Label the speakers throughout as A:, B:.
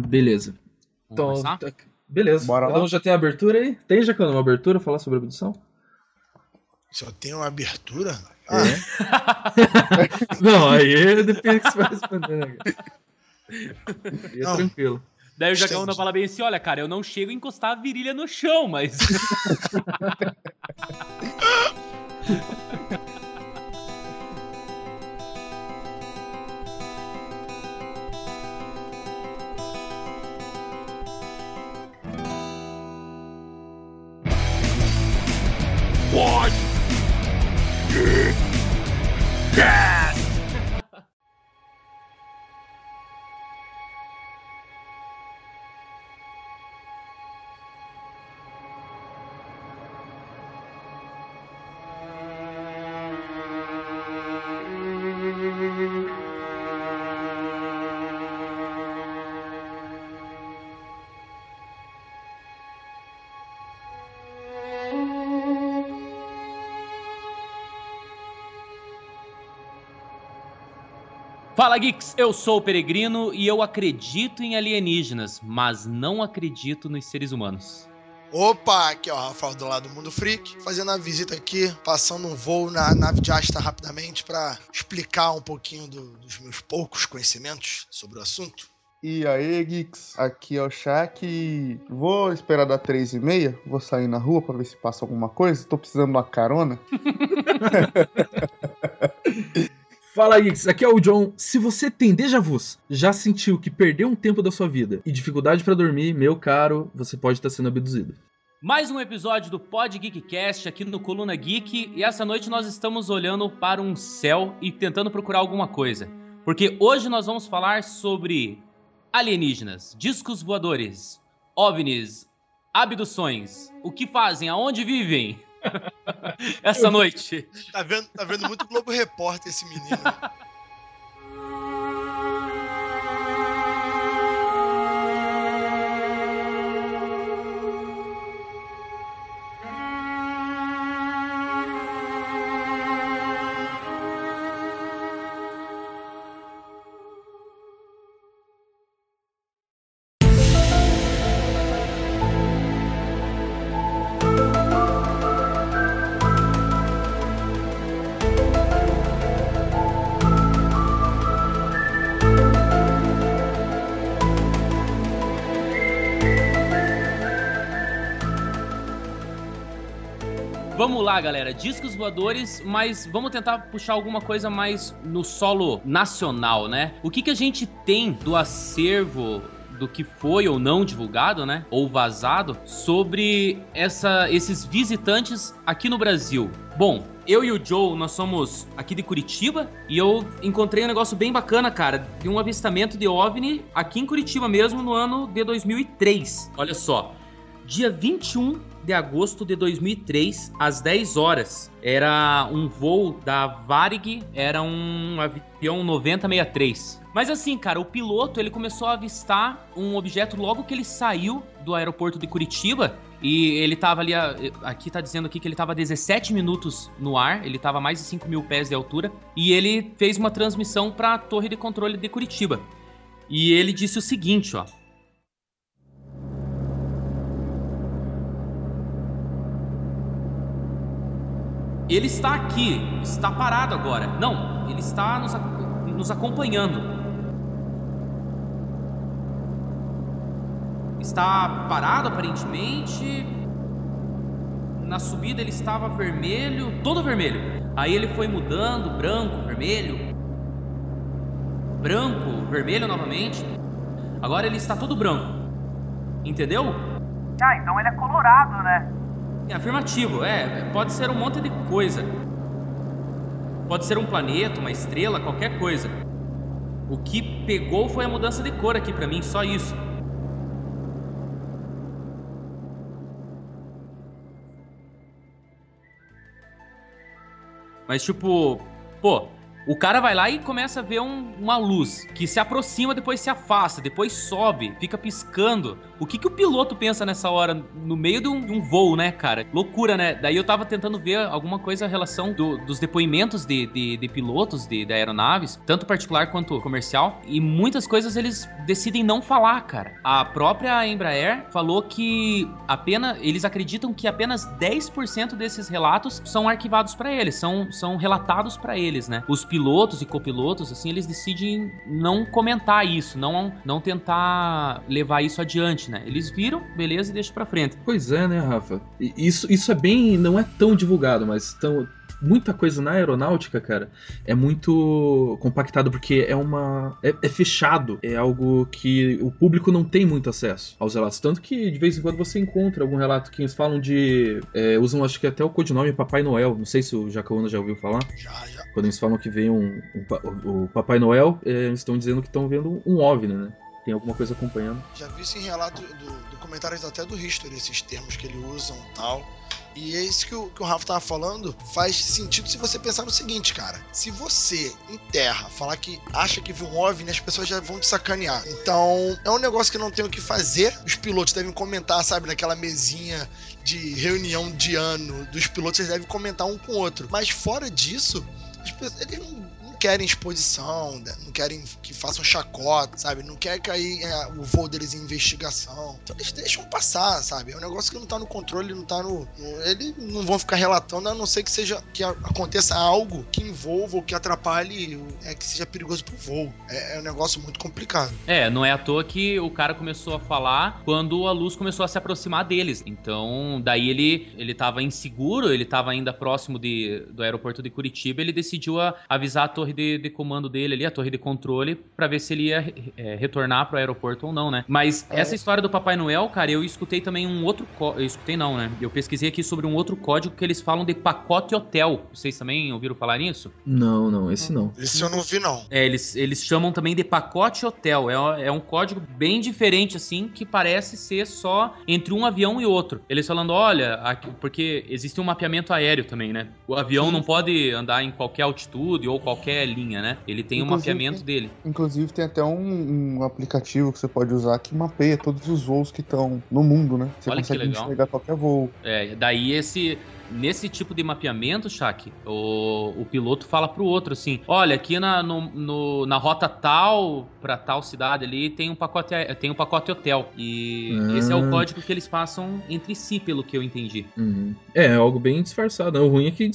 A: beleza.
B: Vamos
A: Então, tá- beleza.
C: Bora
A: Cada
C: lá?
A: um já tem a abertura aí? Tem já uma abertura falar sobre a abdução?
D: Só tem uma abertura?
A: É.
D: Ah,
A: Não, aí depende do que você vai responder, né? Aí é
D: Não.
A: tranquilo.
B: Daí o Jacaúna
D: Entendi.
B: fala bem assim: olha, cara, eu não chego a encostar a virilha no chão, mas. What? Fala Geeks, eu sou o Peregrino e eu acredito em alienígenas, mas não acredito nos seres humanos.
D: opa, aqui ó, Rafael do lado do Mundo Freak, fazendo a visita aqui, passando um voo na nave de Asta rapidamente pra explicar um pouquinho do- dos meus poucos conhecimentos sobre o assunto.
C: E aí, Geeks? Aqui é o Shaq e vou esperar dar três e meia. Vou sair na rua pra ver se passa alguma coisa. Tô precisando de uma carona.
A: Fala, Geeks. Aqui é o John. Se você tem déjà vus, já sentiu que perdeu um tempo da sua vida e dificuldade pra dormir, meu caro, você pode estar sendo abduzido.
B: Mais um episódio do Pod Geekcast aqui no Coluna Geek e essa noite nós estamos olhando para um céu e tentando procurar alguma coisa. Porque hoje nós vamos falar sobre alienígenas, discos voadores, ovnis, abduções, o que fazem, aonde vivem. Essa noite.
D: Tá vendo, tá vendo muito Globo Repórter esse menino.
B: Galera. Discos voadores, mas vamos tentar puxar alguma coisa mais no solo nacional, né? O que, que a gente tem do acervo do que foi ou não divulgado, né? Ou vazado sobre essa, esses visitantes aqui no Brasil. Bom, eu e o Joe, nós somos aqui de Curitiba e eu encontrei um negócio bem bacana, cara, de um avistamento de OVNI aqui em Curitiba mesmo no ano de 2003. Olha só, dia 21 de agosto de 2003, às 10 horas. Era um voo da Varig, era um avião 9063. Mas assim, cara, o piloto ele começou a avistar um objeto logo que ele saiu do aeroporto de Curitiba. E ele tava ali, aqui tá dizendo aqui que ele tava 17 minutos no ar, ele tava a mais de 5 mil pés de altura. E ele fez uma transmissão para a torre de controle de Curitiba. E ele disse o seguinte, ó. Ele está aqui, está parado agora. Não, ele está nos, nos acompanhando. Está parado aparentemente. Na subida ele estava vermelho, todo vermelho. Aí ele foi mudando, branco, vermelho. Branco, vermelho novamente. Agora ele está todo branco. Entendeu?
E: Ah, então ele é colorado, né?
B: É afirmativo, é. Pode ser um monte de coisa. Pode ser um planeta, uma estrela, qualquer coisa. O que pegou foi a mudança de cor aqui pra mim, só isso. Mas tipo, pô, O cara vai lá e começa a ver um- uma luz que se aproxima, depois se afasta, depois sobe, fica piscando. O que, que o piloto pensa nessa hora, no meio de um, de um voo, né, cara? Loucura, né? Daí eu tava tentando ver alguma coisa em relação do- dos depoimentos de, de- de pilotos de, de aeronaves, tanto particular quanto comercial, e muitas coisas eles decidem não falar, cara. A própria Embraer falou que apenas eles acreditam que apenas 10% desses relatos são arquivados pra eles, são, são relatados pra eles, né? Os pilotos e copilotos, assim, eles decidem não comentar isso, não, não tentar levar isso adiante, né? Eles viram, beleza, e deixam pra frente.
A: Pois é, né, Rafa? Isso, isso é bem. não é tão divulgado, mas tão, muita coisa na aeronáutica, cara, é muito compactado porque é uma. É, é fechado. É algo que o público não tem muito acesso aos relatos. Tanto que de vez em quando você encontra algum relato que eles falam de. é, usam, acho que até o codinome Papai Noel. Não sei se o Jacaúna já ouviu falar.
D: Já, já.
A: Quando eles falam que vem um, um o, o Papai Noel, é, eles estão dizendo que estão vendo um OVNI, né? Tem alguma coisa acompanhando.
D: Já vi isso em relato do, do comentários até do History, esses termos que ele usam e tal. E é isso que o, que o Rafa tava falando, faz sentido se você pensar no seguinte, cara. Se você, em terra, falar que acha que viu um OVNI, as pessoas já vão te sacanear. Então, é um negócio que não tem o que fazer. Os pilotos devem comentar, sabe, naquela mesinha de reunião de ano dos pilotos, eles devem comentar um com o outro. Mas fora disso, eles não querem exposição, né? não querem que façam chacota, sabe? Não quer cair é, o voo deles em investigação. Então eles deixam passar, sabe? É um negócio que não tá no controle, não tá no. no- Eles não vão ficar relatando, a não ser que seja que aconteça algo que envolva ou que atrapalhe, é, que seja perigoso pro voo. É, é um negócio muito complicado.
B: É, não é à toa que o cara começou a falar quando a luz começou a se aproximar deles. Então, daí ele ele tava inseguro, ele tava ainda próximo de, do aeroporto de Curitiba, ele decidiu a- avisar a torre de, de comando dele ali, a torre de controle, pra ver se ele ia é, retornar pro aeroporto ou não, né? Mas
C: É.
B: essa história do Papai Noel, cara, eu escutei também um outro código, eu escutei não, né? Eu pesquisei aqui sobre um outro código que eles falam de pacote hotel. Vocês também ouviram falar nisso?
A: Não, não, esse não.
D: Isso eu não vi, não.
B: É, eles, eles chamam também de pacote hotel. É, é um código bem diferente, assim, que parece ser só entre um avião e outro. Eles falando, olha, aqui- porque existe um mapeamento aéreo também, né? O avião
C: Sim.
B: não pode andar em qualquer altitude ou qualquer linha, né? Ele tem um
C: Inclusive,
B: mapeamento dele.
C: Inclusive tem até um, um aplicativo que você pode usar que mapeia todos os voos que estão no mundo, né? Você
B: Olha que
C: consegue
B: legal.
C: enxergar qualquer voo.
B: É, daí esse. Nesse tipo de mapeamento, Shaq, o, o piloto fala pro outro assim: olha, aqui na, no, no- na rota tal, pra tal cidade ali, tem um pacote, tem um pacote hotel. E
A: Ah.
B: esse é o código que eles passam entre si, pelo que eu entendi.
A: Uhum. É, é algo bem disfarçado. O ruim é que,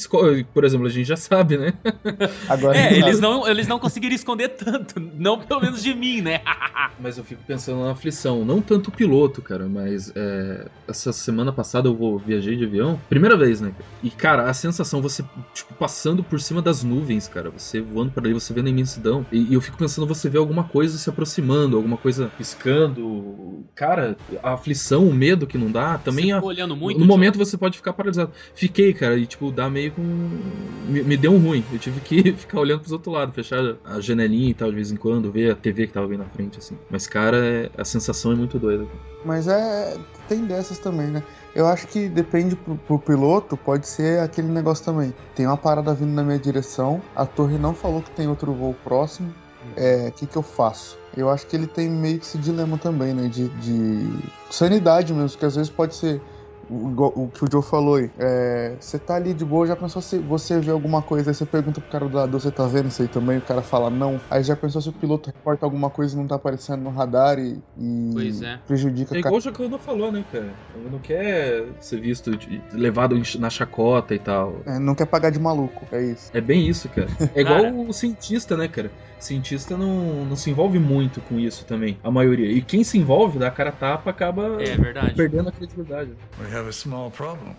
A: por exemplo, a gente já sabe, né?
C: Agora,
B: É, eles não, eles não conseguiram esconder tanto. Não pelo menos de mim, né?
A: Mas eu fico pensando na aflição. Não tanto o piloto, cara, mas é, essa semana passada eu vou, viajei de avião. Primeira vez, né? Cara? E, cara, a sensação, você, tipo, passando por cima das nuvens, cara. Você voando para ali, você vendo a imensidão. E, e eu fico pensando, você vê alguma coisa se aproximando, alguma coisa piscando. Cara, a aflição, o medo que não dá, também
B: Você
A: a,
B: olhando muito.
A: no momento você pode ficar paralisado. Fiquei, cara, e tipo, dá meio com. Me, me deu um ruim. Eu tive que ficar olhando pros outros lados, fechar a janelinha e tal, de vez em quando, ver a TV que tava bem na frente, assim. Mas, cara, é- a sensação é muito doida.
C: Mas é. Tem dessas também, né? Eu acho que depende pro, pro piloto, pode ser aquele negócio também. Tem uma parada vindo na minha direção, a torre não falou que tem outro voo próximo. É, o que, que eu faço? Eu acho que ele tem meio que esse dilema também, né? De, de sanidade mesmo, que às vezes pode ser o, igual o que o Joe falou aí. É, você tá ali de boa, já pensou se você vê alguma coisa, aí você pergunta pro cara do lado, você tá vendo isso aí também? O cara fala não. Aí já pensou se o piloto reporta alguma coisa e não tá aparecendo no radar e, e
B: Pois é.
C: prejudica
A: É igual o Jacaranda falou, né, cara? Ele não quer ser visto, de- levado na chacota e tal.
C: É, não quer pagar de maluco, é isso.
A: É bem isso, cara. É igual
B: Cara.
A: o cientista, né, cara? Cientista não, não se envolve muito com isso também, a maioria. E quem se envolve, dá a cara tapa, acaba
B: É verdade.
A: perdendo a credibilidade.
F: We have a small problem.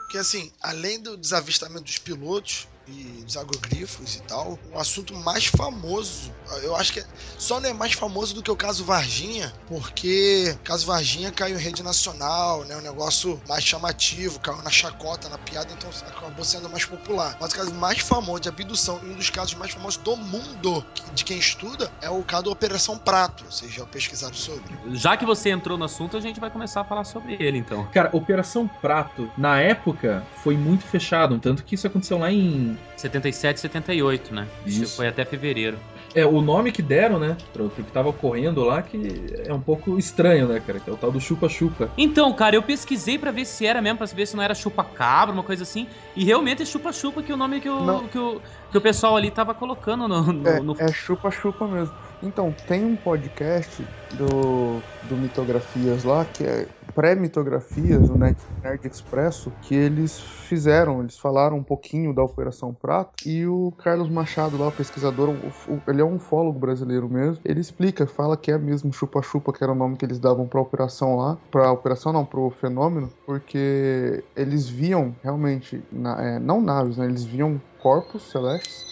D: Porque assim, além do desavistamento dos pilotos, e dos agrogrifos e tal, o assunto mais famoso, eu acho que é- só não é mais famoso do que o caso Varginha, porque o caso Varginha caiu em rede nacional, né? Um negócio mais chamativo, caiu na chacota, na piada, então acabou sendo mais popular. Mas o caso mais famoso de abdução e um dos casos mais famosos do mundo de quem estuda é o caso da Operação Prato. Vocês já pesquisaram sobre?
B: Já que você entrou no assunto, a gente vai começar a falar sobre ele, então.
A: Cara, Operação Prato, na época, foi muito fechado, tanto que isso aconteceu lá em.
B: 77, 78, né?
A: Isso.
B: Foi até fevereiro.
A: É, o nome que deram, né? Pro, pro que tava ocorrendo lá, que é um pouco estranho, né, cara? Que é o tal do chupa-chupa.
B: Então, cara, eu pesquisei pra ver se era mesmo, pra ver se não era chupa-cabra, uma coisa assim. E realmente é chupa-chupa que é o nome que o, que, o, que o pessoal ali tava colocando no. no-
C: É,
B: no-
C: é chupa-chupa mesmo. Então, tem um podcast do, do Mitografias lá, que é pré-mitografias, o Nerd, Nerd Expresso, que eles fizeram, eles falaram um pouquinho da Operação Prato, e o Carlos Machado lá, o pesquisador, o- o- ele é um ufólogo brasileiro mesmo, ele explica, fala que é mesmo chupa-chupa, que era o nome que eles davam pra operação lá, pra operação não, pro fenômeno, porque eles viam realmente, na- é, não naves, né, eles viam corpos celestes,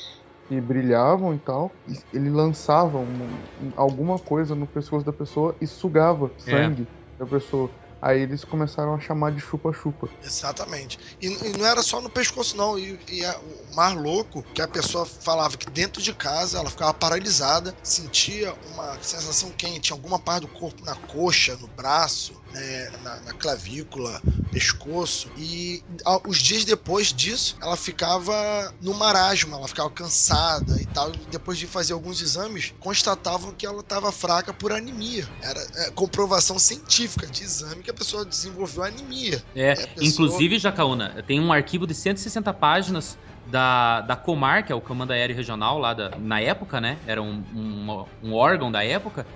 C: que brilhavam e tal, e ele lançava um- alguma coisa no pescoço da pessoa e sugava sangue da pessoa. Aí eles começaram a chamar de chupa-chupa.
D: Exatamente. E, e não era só no pescoço, não. E, e o mais louco que a pessoa falava que dentro de casa ela ficava paralisada, sentia uma sensação quente, em alguma parte do corpo, na coxa, no braço, né, na, na clavícula, pescoço. E a- os dias depois disso, ela ficava no marasmo, ela ficava cansada e tal. Depois de fazer alguns exames, constatavam que ela estava fraca por anemia. Era é, comprovação científica de exame que a pessoa desenvolveu anemia.
B: É,
D: a pessoa-
B: inclusive, Jacaúna, tem um arquivo de 160 páginas da, da Comar, que é o Comando Aéreo Regional lá da, na época, né? Era um, um, um órgão da época.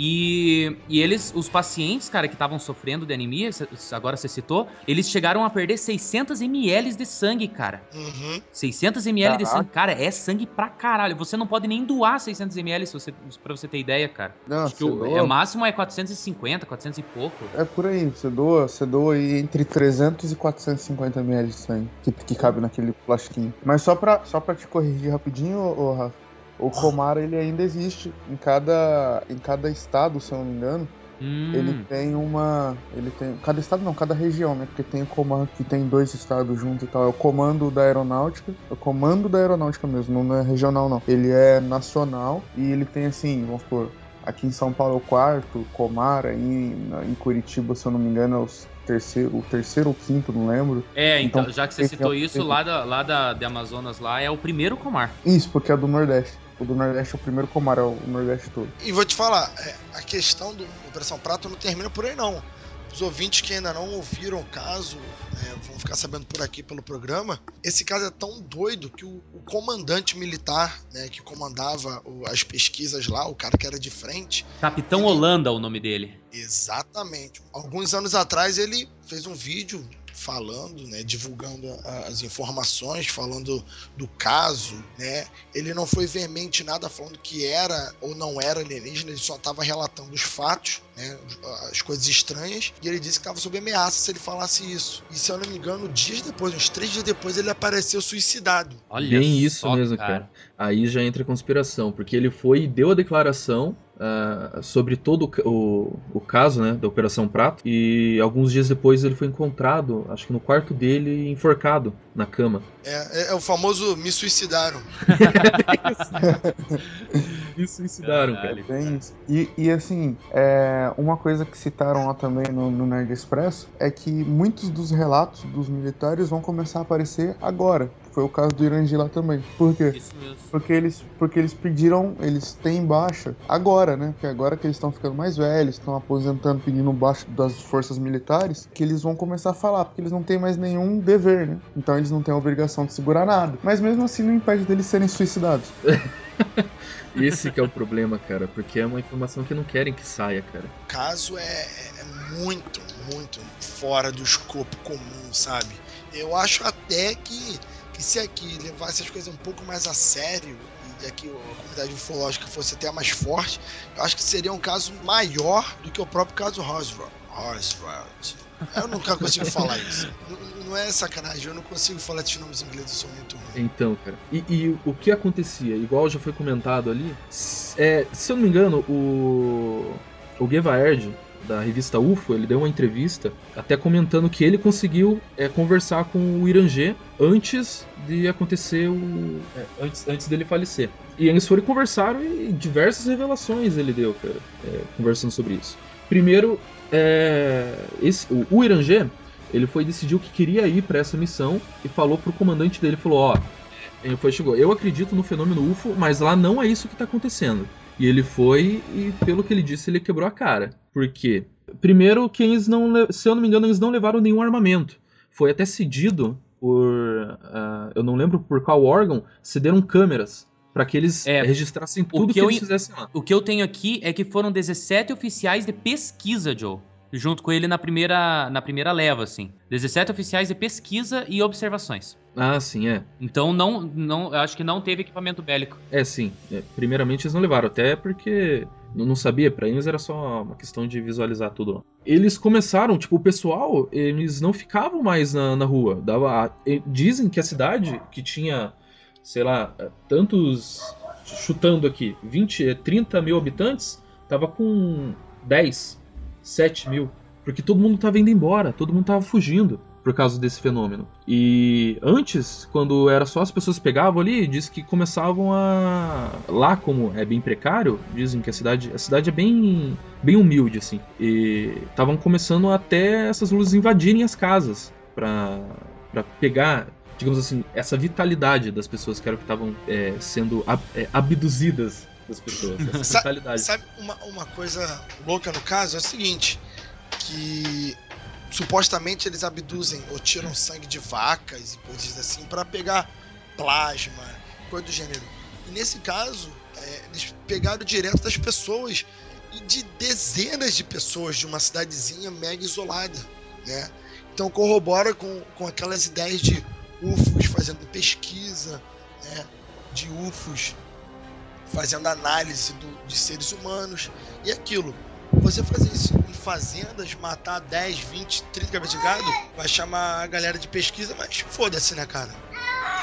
B: E, e eles, os pacientes, cara, que estavam sofrendo de anemia, agora você citou, eles chegaram a perder 600 ml de sangue, cara.
D: Uhum.
B: 600 ml de
C: Caraca.
B: sangue, cara, é sangue pra caralho. Você não pode nem doar 600 ml se você, pra você ter ideia, cara.
C: Não,
B: Acho que o
C: doa-
B: é, máximo é 450, 400 e pouco.
C: É por aí, você doa, você doa aí entre 300 e 450 ml de sangue que, que cabe naquele plastiquinho. Mas só pra, só pra te corrigir rapidinho, ô, ô, Rafa, o Comar ele ainda existe em cada, em cada estado, se eu não me engano.
B: Hum,
C: Ele tem uma. Ele tem. Cada estado não, cada região, né? Porque tem o comando que tem dois estados juntos e tal. É o comando da aeronáutica. É o comando da aeronáutica mesmo, não é regional não. Ele é nacional e ele tem assim, vamos supor, aqui em São Paulo é o quarto, Comar, aí em Curitiba, se eu não me engano, é o terceiro, o terceiro ou quinto, não lembro.
B: É, então,
C: Então,
B: já que você citou
C: é
B: isso, lá, da, lá da, de Amazonas lá é o primeiro comar.
C: Isso, porque é do Nordeste. O do Nordeste é o primeiro Comar, é o Nordeste todo.
D: E vou te falar, é, a questão do Operação Prato não termina por aí, não. Os ouvintes que ainda não ouviram o caso é, vão ficar sabendo por aqui pelo programa. Esse caso é tão doido que o, o comandante militar, né, que comandava o- as pesquisas lá, o cara que era de frente,
B: Capitão Holanda, o nome dele.
D: Exatamente. Alguns anos atrás ele fez um vídeo falando, né, divulgando as informações, falando do caso, né? Ele não foi veemente em nada falando que era ou não era alienígena, ele só estava relatando os fatos, né, as coisas estranhas, e ele disse que estava sob ameaça se ele falasse isso. E se eu não me engano, dias depois, uns três dias depois, ele apareceu suicidado.
B: Olha
A: Bem isso
B: só,
A: mesmo, cara. Aí já entra a conspiração, porque ele foi e deu a declaração ah, sobre todo o o, o caso, né, da Operação Prato, e alguns dias depois ele foi encontrado, acho que no quarto dele, enforcado na cama.
D: É, é- é o famoso me suicidaram.
A: E suicidaram,
B: Caralho.
A: cara.
C: Bem isso. E, e assim, é, uma coisa que citaram lá também no, no Nerd Expresso é que muitos dos relatos dos militares vão começar a aparecer agora. Foi o caso do Irangi lá também. Por quê?
B: Isso mesmo.
C: Porque eles, porque eles pediram, eles têm baixa agora, né? Porque agora que eles estão ficando mais velhos, estão aposentando, pedindo baixa das forças militares, que eles vão começar a falar, porque eles não têm mais nenhum dever, né? Então eles não têm a obrigação de segurar nada. Mas mesmo assim não impede deles serem suicidados.
A: Esse que é o problema, cara, porque é uma informação que não querem que saia, cara.
D: O caso é, é muito, muito fora do escopo comum, sabe? Eu acho até que, que se aqui levasse as coisas um pouco mais a sério e aqui a comunidade ufológica fosse até mais forte, eu acho que seria um caso maior do que o próprio caso Roswell. Roswell. Eu nunca consigo falar isso. Não, não é sacanagem, eu não consigo falar esses nomes em inglês, eu sou muito ruim.
A: Então, cara. E, e o que acontecia, igual já foi comentado ali, é, se eu não me engano, o. O Gevaerd, da revista UFO, ele deu uma entrevista até comentando que ele conseguiu é, conversar com o Irangê antes de acontecer o. é, antes, antes dele falecer. E eles foram e conversaram e diversas revelações ele deu, cara, é, conversando sobre isso. Primeiro, é, esse, o, o Irangê, ele foi decidiu que queria ir para essa missão e falou pro comandante dele, falou, ó, ele foi chegou, eu acredito no fenômeno UFO, mas lá não é isso que tá acontecendo. E ele foi e pelo que ele disse, ele quebrou a cara. Por quê? Primeiro que eles não, se eu não me engano, eles não levaram nenhum armamento. Foi até cedido por, ah, eu não lembro por qual órgão, cederam câmeras para que eles
B: É,
A: registrassem
B: o
A: tudo
B: que
A: que,
B: eu
A: eles fizessem lá.
B: O que eu tenho aqui é que foram 17 oficiais de pesquisa, Joe. Junto com ele na primeira, na primeira leva, assim. 17 oficiais de pesquisa e observações.
A: Ah, sim, é.
B: Então não, não, eu acho que não teve equipamento bélico.
A: É, sim. É, primeiramente eles não levaram, até porque não sabia, pra eles era só uma questão de visualizar tudo lá. Eles começaram, tipo, o pessoal, eles não ficavam mais na, na rua. Dava, dizem que a cidade, que tinha, sei lá, é, tantos, chutando aqui, 20, é, 30 mil habitantes, tava com 10, 7 mil. Porque todo mundo tava indo embora, todo mundo tava fugindo por causa desse fenômeno. E antes, quando era só as pessoas pegavam ali, diz que começavam a lá como é bem precário, dizem que a cidade, a cidade é bem bem humilde assim. E estavam começando até essas luzes invadirem as casas pra para pegar digamos assim, essa vitalidade das pessoas que eram que estavam é, sendo ab- é, abduzidas das pessoas, essa
D: Sa-
A: vitalidade.
D: Sabe uma, uma coisa louca no caso? É o seguinte: que supostamente eles abduzem ou tiram sangue de vacas e coisas assim pra pegar plasma, coisa do gênero. E nesse caso, é, eles pegaram direto das pessoas e de dezenas de pessoas de uma cidadezinha mega isolada, né? Então corrobora com, com aquelas ideias de UFOs fazendo pesquisa, né? De UFOs fazendo análise do- de seres humanos e aquilo. Você fazer isso em fazendas, matar 10, 20, 30 cabeças de gado, vai chamar a galera de pesquisa, mas foda-se, né, cara?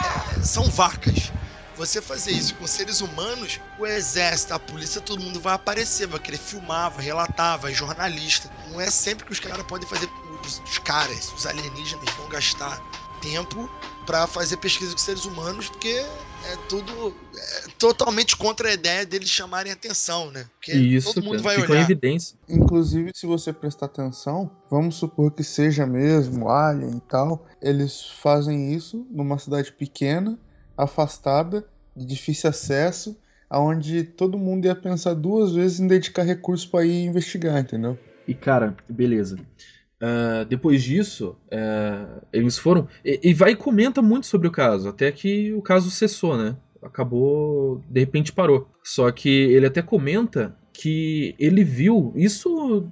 D: É, são vacas. Você fazer isso com seres humanos, o exército, a polícia, todo mundo vai aparecer, vai querer filmar, vai relatar, vai jornalista. Não é sempre que os caras podem fazer. Os, os caras, os alienígenas vão gastar tempo pra fazer pesquisa com seres humanos, porque é tudo é totalmente contra a ideia deles chamarem atenção, né? Porque
A: Isso,
D: todo mundo
A: cara,
D: vai olhar.
A: evidência.
C: Inclusive, se você prestar atenção, vamos supor que seja mesmo Alien e tal, eles fazem isso numa cidade pequena, afastada, de difícil acesso, aonde todo mundo ia pensar duas vezes em dedicar recursos pra ir investigar, entendeu?
A: E cara, beleza. Ah, depois disso, ah, eles foram. E, e vai e comenta muito sobre o caso, até que o caso cessou, né? Acabou, de repente parou. Só que ele até comenta que ele viu isso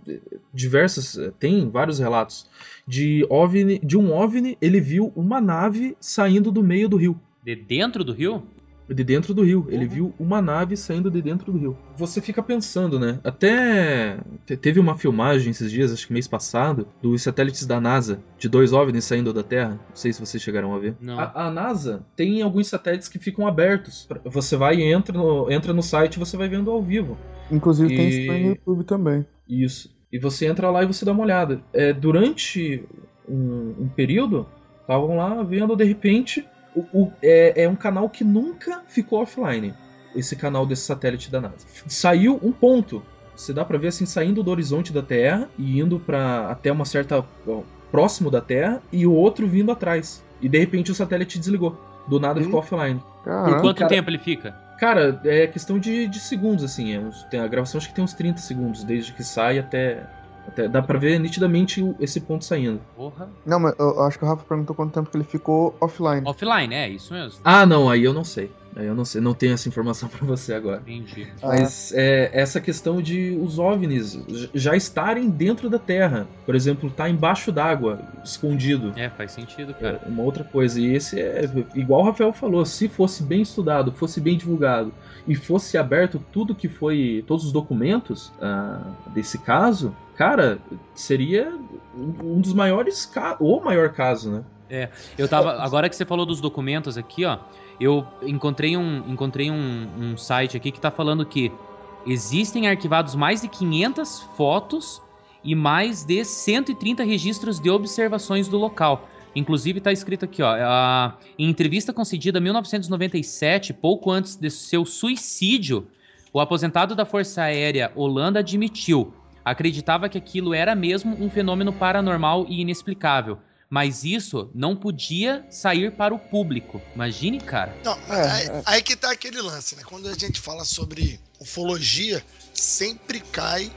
A: diversas tem vários relatos de OVNI, de um OVNI, ele viu uma nave saindo do meio do rio.
B: De dentro do rio?
A: De dentro do rio. Ele
B: Uhum.
A: viu uma nave saindo de dentro do rio. Você fica pensando, né? Até te- teve uma filmagem esses dias, acho que mês passado, dos satélites da NASA, de dois OVNIs saindo da Terra. Não sei se vocês chegaram a ver.
B: Não.
A: A, a NASA tem alguns satélites que ficam abertos. Você vai e entra no, entra no site e você vai vendo ao vivo.
C: Inclusive tem
A: E-
C: isso aí no YouTube também.
A: Isso. E você entra lá e você dá uma olhada. É, durante um, um período, estavam lá vendo, de repente, o, o- é, é um canal que nunca ficou offline. Esse canal desse satélite da NASA. Saiu um ponto. Você dá pra ver assim, saindo do horizonte da Terra e indo para até uma certa. ó, próximo da Terra e o outro vindo atrás. E de repente o satélite desligou. Do nada ficou offline.
B: Por
C: Caramba.
B: quanto
A: cara-
B: tempo ele fica?
A: Cara, é questão de, de segundos, assim. É uns- tem, a gravação acho que tem uns 30 segundos, desde que sai até. Até dá pra ver nitidamente esse ponto saindo.
B: Porra.
C: Não, mas eu acho que o Rafa perguntou quanto tempo que ele ficou offline.
B: Offline, é isso mesmo.
A: Ah, não, aí eu não sei. Eu não sei, não tenho essa informação pra você agora.
B: Entendi.
A: Mas é, essa questão de os OVNIs já estarem dentro da Terra. Por exemplo, tá embaixo d'água, escondido.
B: É, faz sentido,
A: É
B: cara.
A: uma outra coisa. E esse é, igual o Rafael falou, se fosse bem estudado, fosse bem divulgado e fosse aberto tudo que foi, todos os documentos ah, desse caso, cara, seria um dos maiores, ca- o maior caso, né?
B: Eu tava. Agora que você falou dos documentos aqui, ó, eu encontrei um, encontrei um, um site aqui que tá falando que existem arquivados mais de 500 fotos e mais de 130 registros de observações do local. Inclusive tá escrito aqui, ó, a- em entrevista concedida em 1997, pouco antes de seu suicídio, o aposentado da Força Aérea Holanda admitiu, acreditava que aquilo era mesmo um fenômeno paranormal e inexplicável. Mas isso não podia sair para o público. Imagine, cara.
D: Não,
C: É,
D: aí,
C: é.
D: aí que tá aquele lance, né? Quando a gente fala sobre ufologia, sempre cai.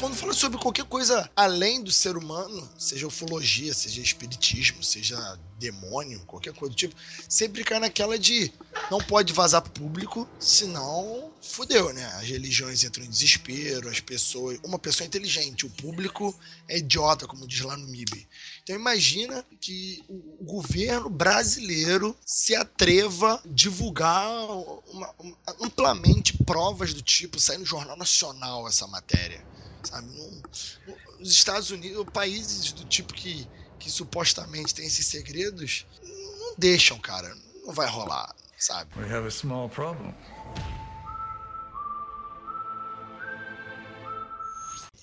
D: Quando fala sobre qualquer coisa além do ser humano, seja ufologia, seja espiritismo, seja demônio, qualquer coisa do tipo, sempre cai naquela de não pode vazar pro público, senão fudeu, né? As religiões entram em desespero, as pessoas. Uma pessoa inteligente, o público é idiota, como diz lá no MIB. Então imagina que o governo brasileiro se atreva a divulgar uma- uma- amplamente provas do tipo, sair no Jornal Nacional essa matéria. Sabe? Os Estados Unidos, países do tipo que, que supostamente têm esses segredos, não deixam, cara. Não vai rolar, sabe?
F: We have a small problem.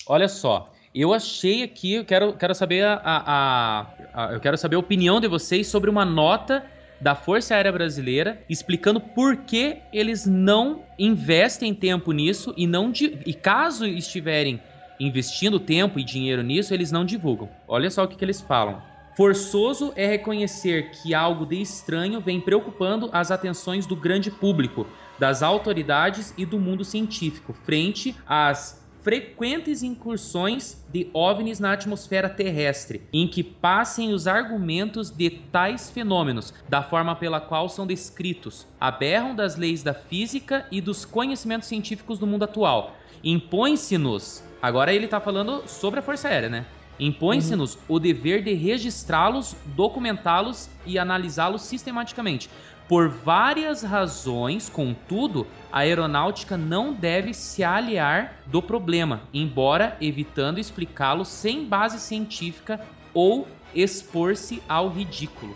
B: Olha só, eu achei aqui, eu quero, quero saber a, a- a- eu quero saber a opinião de vocês sobre uma nota da Força Aérea Brasileira explicando por que eles não investem tempo nisso e não e caso estiverem investindo tempo e dinheiro nisso, eles não divulgam. Olha só o que, que eles falam. Forçoso é reconhecer que algo de estranho vem preocupando as atenções do grande público, das autoridades e do mundo científico, frente às frequentes incursões de OVNIs na atmosfera terrestre, em que passem os argumentos de tais fenômenos, da forma pela qual são descritos, aberram das leis da física e dos conhecimentos científicos do mundo atual. Impõe-se-nos, agora ele está falando sobre a Força Aérea, né? Impõe-se-nos o dever de registrá-los, documentá-los e analisá-los sistematicamente. Por várias razões, contudo, a aeronáutica não deve se aliar do problema, embora evitando explicá-lo sem base científica ou expor-se ao ridículo.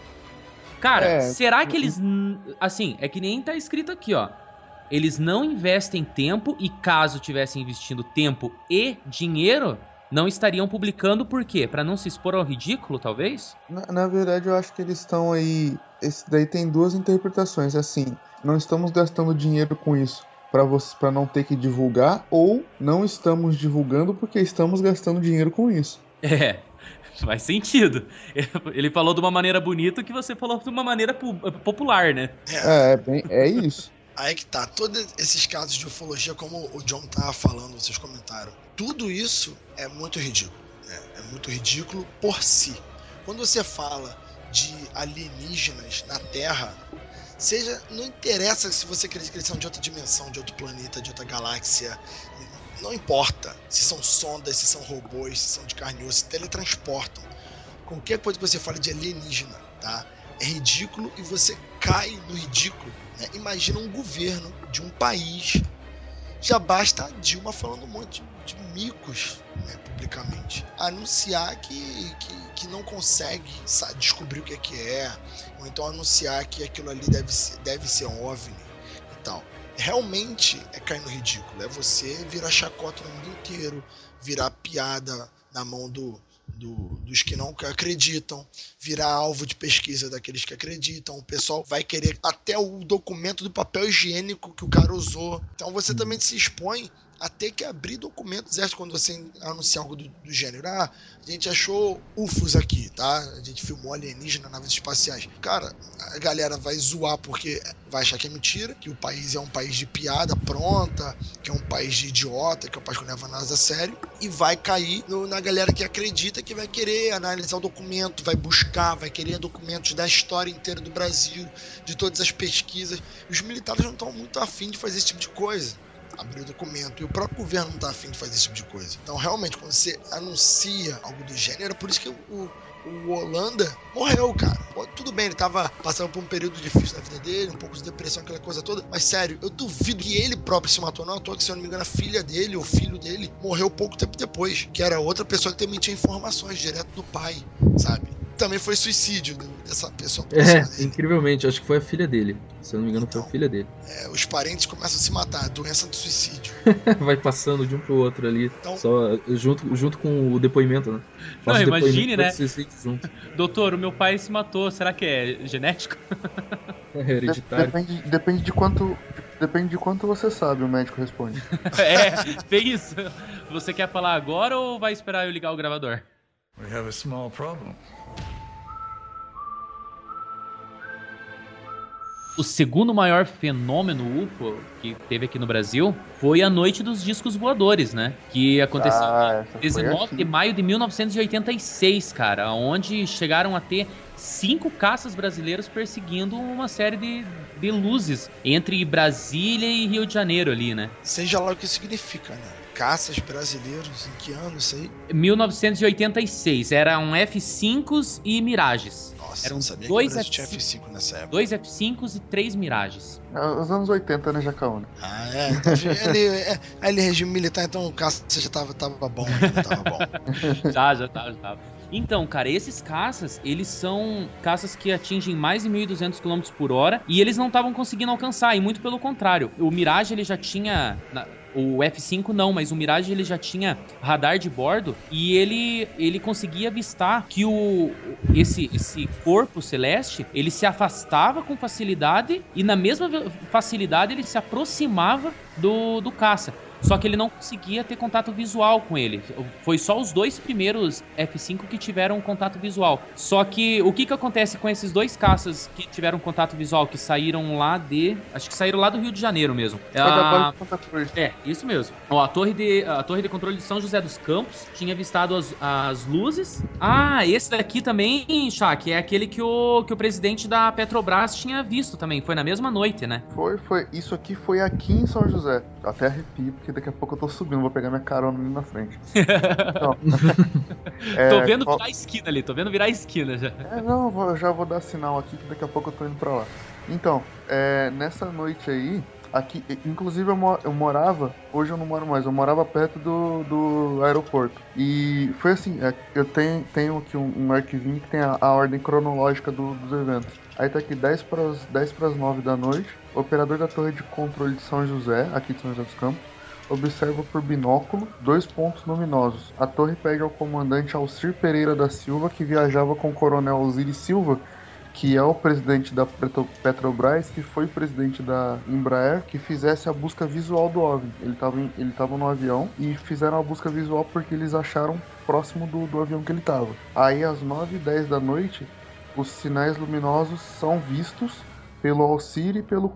B: Cara,
C: É,
B: será que eles. n- Assim, é que nem tá escrito aqui, ó. Eles não investem tempo e, caso tivessem investindo tempo e dinheiro, não estariam publicando por quê? Pra não se expor ao ridículo, talvez?
C: Na, na verdade, eu acho que eles estão aí. Esse daí tem duas interpretações. Assim, não estamos gastando dinheiro com isso para para não ter que divulgar, ou não estamos divulgando porque estamos gastando dinheiro com isso.
B: É, faz sentido. Ele falou de uma maneira bonita que você falou de uma maneira pu- popular, né?
C: É, é, bem, é isso.
D: Aí que tá, todos esses casos de ufologia, como o John tava falando, vocês comentaram, tudo isso é muito ridículo. né? É muito ridículo por si. Quando você fala de alienígenas na Terra, seja, não interessa se você acredita que eles são de outra dimensão, de outro planeta, de outra galáxia, não importa se são sondas, se são robôs, se são de carne osso, se teletransportam. Qualquer coisa que você fale de alienígena, tá? É ridículo e você cai no ridículo né? Imagina um governo de um país. Já basta a Dilma falando um monte de, de micos né, publicamente. Anunciar que, que, que não consegue sa- descobrir o que é que é. Ou então anunciar que aquilo ali deve ser, deve ser um OVNI e tal. Realmente é cair no ridículo. É você virar chacota no mundo inteiro, virar piada na mão do, do- dos que não acreditam, virar alvo de pesquisa daqueles que acreditam. O pessoal vai querer até o documento do papel higiênico que o cara usou. Então você também se expõe a ter que abrir documentos extras quando você anuncia algo do, do gênero. Ah, a gente achou UFOs aqui, tá? A gente filmou alienígena, naves espaciais. Cara, a galera vai zoar porque vai achar que é mentira, que o país é um país de piada pronta, que é um país de idiota, que é um país que não leva nada a sério, e vai cair no, na galera que acredita que vai querer analisar o documento, vai buscar, vai querer documentos da história inteira do Brasil, de todas as pesquisas. Os militares não estão muito afim de fazer esse tipo de coisa abrir o documento. E o próprio governo não está afim de fazer esse tipo de coisa. Então, realmente, quando você anuncia algo do gênero, é por isso que o, o Holanda morreu, cara. Tudo bem, ele tava passando por um período difícil na vida dele, um pouco de depressão, aquela coisa toda. Mas sério, eu duvido que ele próprio se matou. Não à toa que, se eu não me engano, a filha dele, ou filho dele, morreu pouco tempo depois. Que era outra pessoa que também tinha informações direto do pai, sabe? Também foi suicídio dessa pessoa.
A: É, incrivelmente, acho que foi a filha dele. Se eu não me engano, então, foi a filha dele.
D: É, os parentes começam a se matar, doença do suicídio.
A: Vai passando de um pro outro ali. Então, só junto, junto com o depoimento, né?
B: Faz não, imagine, né? Doutor, o meu pai se matou. Será que é genético?
A: É hereditário.
C: Depende, depende de quanto. Depende de quanto você sabe, o médico responde.
B: é, bem isso. Você quer falar agora ou vai esperar eu ligar o gravador?
F: We have a small problem.
B: O segundo maior fenômeno UFO que teve aqui no Brasil foi a Noite dos Discos Voadores, né? Que aconteceu ah, 19 de maio de 1986, cara, onde chegaram a ter cinco caças brasileiros perseguindo uma série de, de luzes entre Brasília e Rio de Janeiro ali, né?
D: Seja lá o que significa, né? Caças brasileiros, em que ano isso aí?
B: 1986, eram F5s e Mirages.
D: Nossa, Eram dois F5, tinha F5 nessa época.
B: Dois F5s e três Mirages.
C: É, os anos 80, né, Jacaúna?
D: Ah, é. Então, ele, é, ele regime militar, então o caça já tava, tava bom, ainda tava bom.
B: já, já tava, já tava. Então, cara, esses caças, eles são caças que atingem mais de 1.200 km por hora e eles não estavam conseguindo alcançar, e muito pelo contrário. O Mirage, ele já tinha... O F5 não, mas o Mirage ele já tinha radar de bordo e ele, ele conseguia avistar que o, esse, esse corpo celeste ele se afastava com facilidade e na mesma facilidade ele se aproximava do, do caça. Só que ele não conseguia ter contato visual com ele. Foi só os dois primeiros F5 que tiveram contato visual. Só que o que, que acontece com esses dois caças que tiveram contato visual, que saíram lá de. Acho que saíram lá do Rio de Janeiro mesmo. Ah, é, isso mesmo. Ó, a, torre de, a torre de controle de São José dos Campos tinha avistado as, as luzes. Ah, esse daqui também, Shaq, é aquele que o, que o presidente da Petrobras tinha visto também. Foi na mesma noite, né?
C: Foi, foi. Isso aqui foi aqui em São José. Até arrepio, porque daqui a pouco eu tô subindo, vou pegar minha carona ali na frente.
B: Então, é, tô vendo virar a esquina ali, tô vendo virar a esquina já.
C: É, não, vou, já vou dar sinal aqui que daqui a pouco eu tô indo pra lá. Então, é, nessa noite aí, aqui, inclusive eu, eu, morava, hoje eu não moro mais, eu morava perto do, do aeroporto. E foi assim, é, eu tenho, tenho aqui um, um arquivinho que tem a, a ordem cronológica do, dos eventos. Aí tá aqui 10 para as 10 para as 9 da noite, operador da torre de controle de São José, aqui de São José dos Campos, observa por binóculo dois pontos luminosos. A torre pede ao comandante Alcir Pereira da Silva, que viajava com o coronel Osiris Silva, que é o presidente da Petrobras, que foi presidente da Embraer, que fizesse a busca visual do OVNI. Ele estava ele no avião e fizeram a busca visual porque eles acharam próximo do, do avião que ele estava. Aí às 9 e 10 da noite, os sinais luminosos são vistos pelo Alciri e pelo,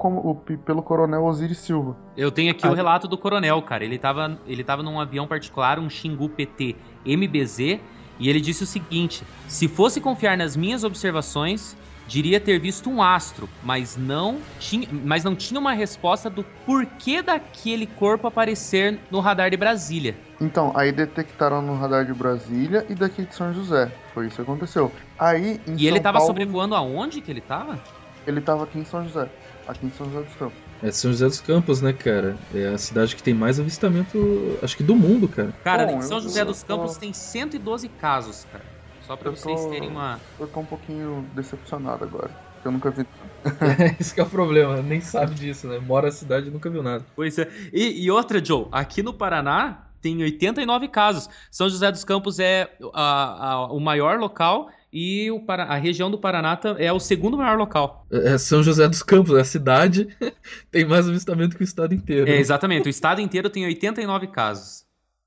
C: pelo coronel Osiris Silva.
B: Eu tenho aqui Aí... o relato do coronel, cara. Ele estava ele tava num avião particular, um Xingu PT MBZ, e ele disse o seguinte: se fosse confiar nas minhas observações, diria ter visto um astro, mas não tinha, mas não tinha uma resposta do porquê daquele corpo aparecer no radar de Brasília.
C: Então, aí detectaram no radar de Brasília e daqui de São José. Foi isso que aconteceu. Aí,
B: e São ele estava Paulo... sobrevoando aonde que ele estava?
C: Ele tava aqui em São José. Aqui em São José dos Campos.
A: É São José dos Campos, né, cara? É a cidade que tem mais avistamento, acho que do mundo, cara.
B: Cara, Bom, em São José dos Campos tô... tem 112 casos, cara. Só pra eu vocês
C: tô...
B: terem uma.
C: Eu tô um pouquinho decepcionado agora. Porque eu nunca vi.
A: é, esse é o problema, nem sabe disso, né? Mora na cidade e nunca viu nada.
B: Pois é. E, e outra, Joe, aqui no Paraná tem 89 casos. São José dos Campos é a, a, o maior local e o Para- a região do Paraná é o segundo maior local.
A: É São José dos Campos, a cidade tem mais avistamento que o estado inteiro.
B: É, exatamente, o estado inteiro tem 89 casos.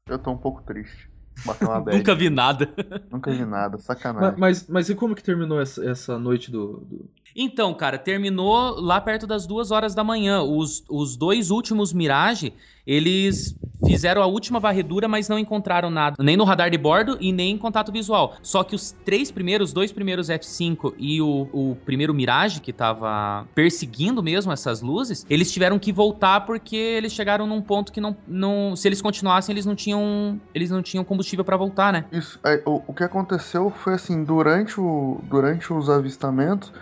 C: Eu tô um pouco triste.
B: Nunca vi nada.
C: Nunca vi nada, sacanagem.
A: Mas, mas, e como que terminou essa, essa noite do, do-
B: Então, cara, terminou lá perto das duas horas da manhã. Os, os dois últimos Mirage, eles fizeram a última varredura, mas não encontraram nada, nem no radar de bordo e nem em contato visual. Só que os três primeiros, os dois primeiros F5 e o, o primeiro Mirage, que tava perseguindo mesmo essas luzes, eles tiveram que voltar porque eles chegaram num ponto que não, não se eles continuassem, eles não tinham, eles não tinham combustível pra voltar, né?
C: Isso, é, o, o que aconteceu foi assim, durante, o, durante os avistamentos,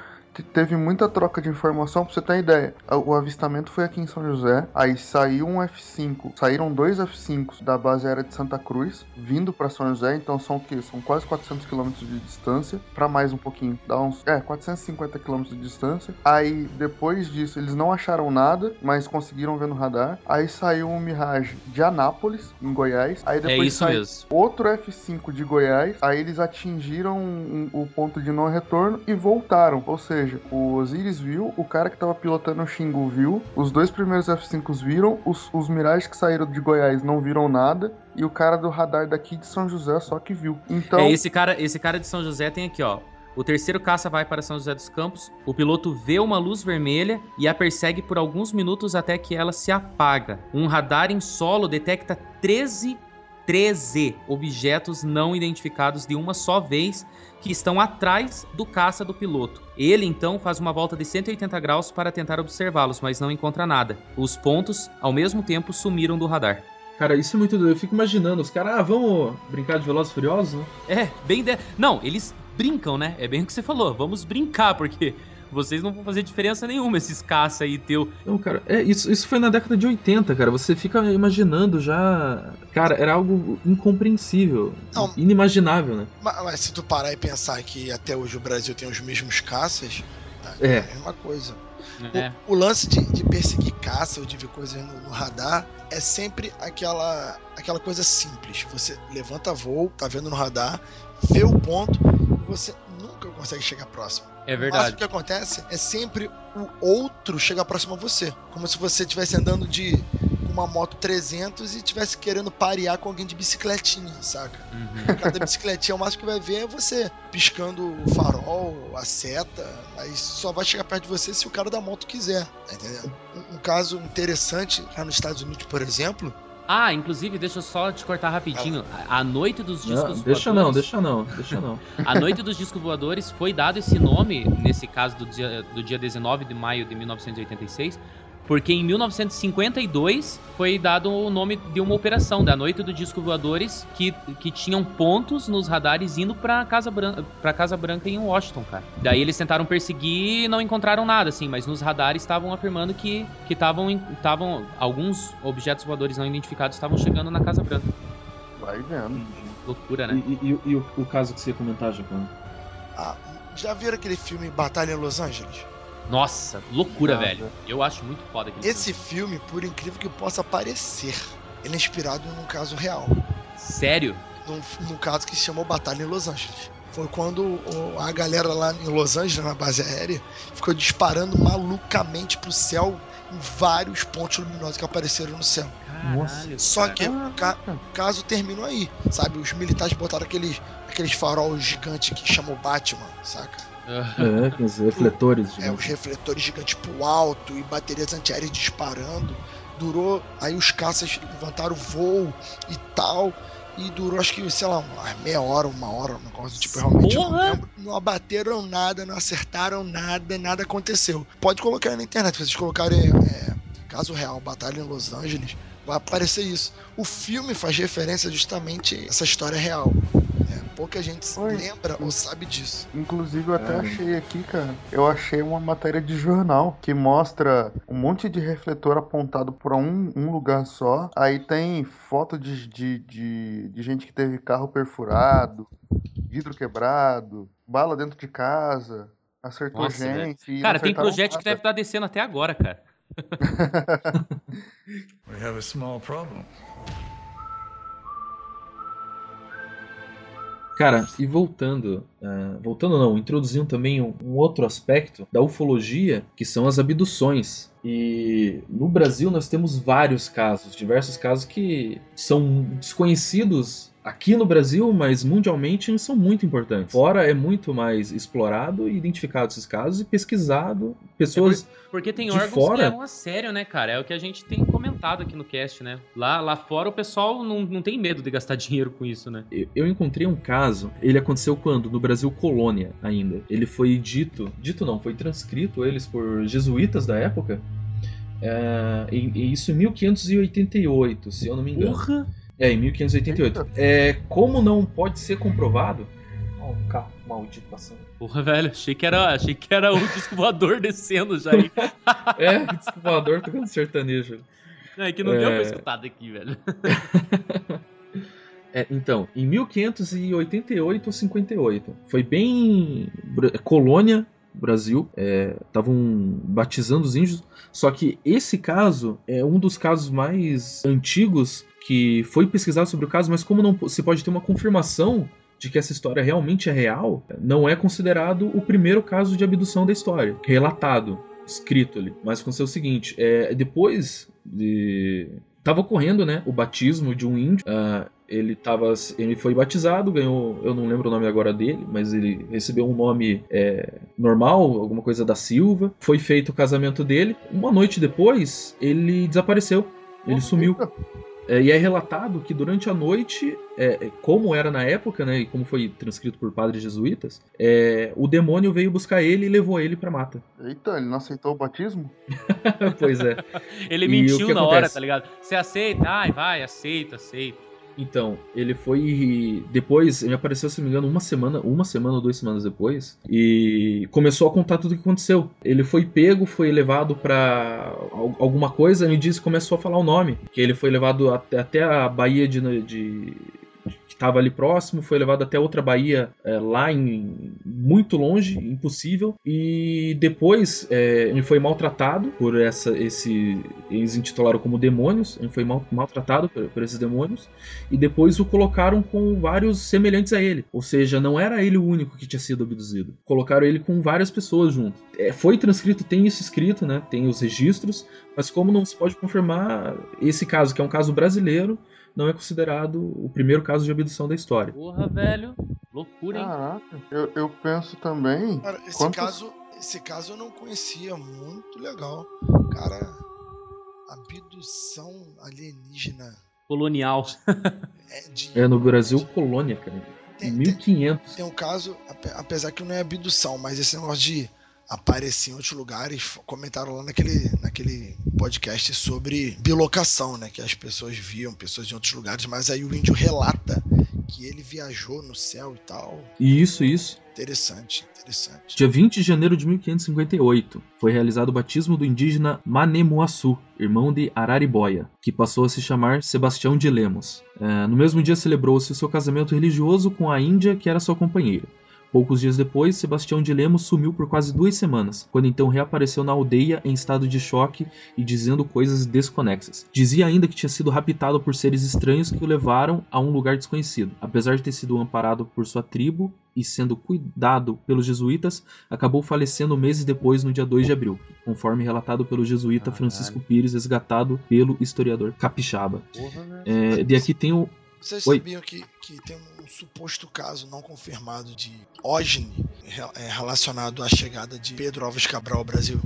C: teve muita troca de informação, pra você ter ideia. O avistamento foi aqui em São José, aí saiu um F5, saíram dois F5s da base aérea de Santa Cruz, vindo pra São José, então são o quê? São quase 400 quilômetros de distância, pra mais um pouquinho, dá uns, é, 450 quilômetros de distância. Aí, depois disso, eles não acharam nada, mas conseguiram ver no radar. Aí saiu um Mirage de Anápolis, em Goiás. Aí
B: É
C: depois
B: isso
C: saiu
B: mesmo.
C: outro F5 de Goiás, aí eles atingiram um- o ponto de não retorno e voltaram. Ou seja, o Osiris viu, o cara que tava pilotando o Xingu viu, os dois primeiros F5s viram, os, os Mirage que saíram de Goiás não viram nada, e o cara do radar daqui de São José só que viu. Então,
B: É, esse cara, esse cara de São José tem aqui, ó. O terceiro caça vai para São José dos Campos. O piloto vê uma luz vermelha e a persegue por alguns minutos até que ela se apaga. Um radar em solo detecta 13, 13 objetos não identificados de uma só vez que estão atrás do caça do piloto. Ele então faz uma volta de 180 graus para tentar observá-los, mas não encontra nada. Os pontos, ao mesmo tempo, sumiram do radar.
A: Cara, isso é muito doido. Eu fico imaginando, os caras, ah, vamos brincar de Velozes e Furiosos, né?
B: É, bem. De... Não, eles brincam, né? É bem o que você falou. Vamos brincar, porque vocês não vão fazer diferença nenhuma esses caça aí teu.
A: Não, cara, é, isso, isso foi na década de 80, cara. Você fica imaginando já. Cara, era algo incompreensível.
D: Não.
A: Inimaginável, né?
D: Mas, mas se tu parar e pensar que até hoje o Brasil tem os mesmos caças, tá?
A: É.
D: a mesma coisa.
B: né?
D: O, o lance de, de perseguir caça ou de ver coisas no, no radar é sempre aquela, aquela coisa simples. Você levanta voo, tá vendo no radar, vê o ponto, e você consegue chegar próximo.
B: É
D: O máximo
B: verdade.
D: que acontece é sempre o outro chegar próximo a você. Como se você estivesse andando de uma moto 300 e estivesse querendo parear com alguém de bicicletinha, saca?
B: Uhum.
D: O cara da bicicletinha, o máximo que vai ver é você piscando o farol, a seta, mas só vai chegar perto de você se o cara da moto quiser, tá entendendo? Um, um caso interessante lá nos Estados Unidos, por exemplo,
B: Ah, inclusive, deixa eu só te cortar rapidinho. A noite dos
A: Não,
B: discos
A: deixa não,
B: voadores-
A: deixa não, deixa não.
B: A noite dos discos voadores foi dado esse nome, nesse caso do dia, do dia 19 de maio de 1986, porque em 1952 foi dado o nome de uma operação, da Noite do Disco Voadores, que, que tinham pontos nos radares indo pra Casa, Branca, pra Casa Branca em Washington, cara. Daí eles tentaram perseguir e não encontraram nada, assim, mas nos radares estavam afirmando que que estavam estavam alguns objetos voadores não identificados estavam chegando na Casa Branca.
C: vai vendo.
B: Loucura,
A: E,
B: né?
A: e- e o- e o, o caso que você ia comentar, Japão?
D: ah, já viram aquele filme Batalha em Los Angeles?
B: Nossa, loucura,
C: Nada.
B: velho. Eu acho muito foda aquele
D: Esse filme, por incrível que possa parecer, ele é inspirado num caso real.
B: filme. Sério?
D: num, num caso que se chamou Batalha em Los Angeles. Foi quando o- a galera lá em Los Angeles, na base aérea, ficou disparando malucamente pro céu em vários pontos luminosos que apareceram no céu.
B: Caralho,
D: Só
B: cara.
D: que o ca- o caso terminou aí, sabe? Os militares botaram aqueles, aqueles farol gigantes que chamam Batman, saca?
A: É, com os refletores.
D: É, os refletores gigantes pro alto e baterias antiaéreas disparando. Durou, aí os caças levantaram o voo e tal. E durou acho que, sei lá, uma meia hora, uma hora, um negócio do tipo, realmente eu não lembro. Não abateram nada, não acertaram nada, nada aconteceu. Pode colocar aí na internet, se vocês colocarem é, caso real, Batalha em Los Angeles, vai aparecer isso. O filme faz referência justamente a essa história real. Né? Pouca gente se
C: Oi.
D: lembra ou sabe disso.
C: Inclusive, eu até
A: Caramba.
C: achei aqui, cara. Eu achei uma matéria de jornal que mostra um monte de refletor apontado para um, um lugar só. Aí tem foto de, de, de, de gente que teve carro perfurado, vidro quebrado, bala dentro de casa. Acertou
B: Nossa,
C: gente. e
B: Cara, tem projétil que deve estar descendo até agora, cara.
F: We have a small problem.
A: Cara, e voltando uh, voltando não, introduzindo também um, um, outro aspecto da ufologia, que são as abduções. E no Brasil nós temos vários casos, diversos casos que são desconhecidos aqui no Brasil, mas mundialmente são muito importantes. Fora é muito mais explorado e identificado esses casos e pesquisado. Pessoas.
B: É porque tem órgãos
A: fora...
B: que levam a sério, né, cara? É o que a gente tem comentado aqui no cast, né? Lá, lá fora o pessoal não, não tem medo de gastar dinheiro com isso, né?
A: Eu, eu encontrei um caso, ele aconteceu quando? No Brasil Colônia ainda. Ele foi dito, dito não, foi transcrito eles por jesuítas da época. É, e, e isso em 1588, se eu não me engano.
B: Porra!
A: É, em 1588. É, como não pode ser comprovado. Ó, um carro maldito passando.
B: Porra, velho, achei que era, achei que era o disco voador descendo já aí.
A: é, disco voador tocando sertanejo.
B: É que não é... deu pra escutar daqui, velho.
A: É, então, em 1588 ou 58, foi bem colônia Brasil, estavam é, batizando os índios. Só que esse caso é um dos casos mais antigos que foi pesquisado sobre o caso, mas como não se pode ter uma confirmação de que essa história realmente é real, não é considerado o primeiro caso de abdução da história, relatado, escrito ali. Mas aconteceu o seguinte: é, depois de. Tava ocorrendo, né, o batismo de um índio. Uh, ele tava, ele foi batizado, ganhou, eu não lembro o nome agora dele, mas ele recebeu um nome é, normal, alguma coisa da Silva. Foi feito o casamento dele. Uma noite depois, ele desapareceu. Ele sumiu. É, e é relatado que durante a noite, é, é, como era na época, né, e como foi transcrito por padres jesuítas, é, o demônio veio buscar ele e levou ele pra mata.
C: Eita, ele não aceitou o batismo?
A: pois é.
B: ele mentiu na acontece? hora, tá ligado? Você aceita? Ai, vai, aceita, aceita.
A: Então, ele foi. Depois, ele apareceu, se não me engano, uma semana, uma semana ou duas semanas depois. E começou a contar tudo o que aconteceu. Ele foi pego, foi levado para alguma coisa e disse começou a falar o nome. Que ele foi levado até, a Baía de, de estava ali próximo, foi levado até outra baía é, lá em muito longe, impossível. E depois é, ele foi maltratado por essa, esse, eles intitularam como demônios. Ele foi mal, maltratado por, por, esses demônios e depois o colocaram com vários semelhantes a ele. Ou seja, não era ele o único que tinha sido abduzido. Colocaram ele com várias pessoas junto. É, foi transcrito, tem isso escrito, né? Tem os registros, mas como não se pode confirmar esse caso, que é um caso brasileiro, não é considerado o primeiro caso de abdução da história.
B: Porra, velho. Loucura, hein?
C: Caraca, eu, eu penso também.
D: Cara, esse, quantos... caso, esse caso eu não conhecia. Muito legal. Cara, abdução alienígena.
B: Colonial.
A: é, de... é, no Brasil, colônia, cara. Tem, 1500.
D: Tem, tem um caso, apesar que não é abdução, mas esse negócio de aparecer em outros lugares, comentaram lá naquele, naquele podcast sobre bilocação, né? Que as pessoas viam pessoas em outros lugares, mas aí o índio relata que ele viajou no céu e tal.
A: Isso, isso.
D: Interessante, interessante.
A: Dia 20 de janeiro de 1558, foi realizado o batismo do indígena Manemuaçu, irmão de Araribóia, que passou a se chamar Sebastião de Lemos. É, no mesmo dia celebrou-se o seu casamento religioso com a índia, que era sua companheira. Poucos dias depois, Sebastião de Lemos sumiu por quase duas semanas, quando então reapareceu na aldeia em estado de choque e dizendo coisas desconexas. Dizia ainda que tinha sido raptado por seres estranhos que o levaram a um lugar desconhecido. Apesar de ter sido amparado por sua tribo e sendo cuidado pelos jesuítas, acabou falecendo meses depois, no dia 2 de abril, conforme relatado pelo jesuíta. Francisco Pires, resgatado pelo historiador Capixaba. Né? é, de aqui tem o.
D: Vocês Oi. sabiam que, que tem um suposto caso não confirmado de OGNI é, relacionado à chegada de Pedro Alves Cabral ao Brasil?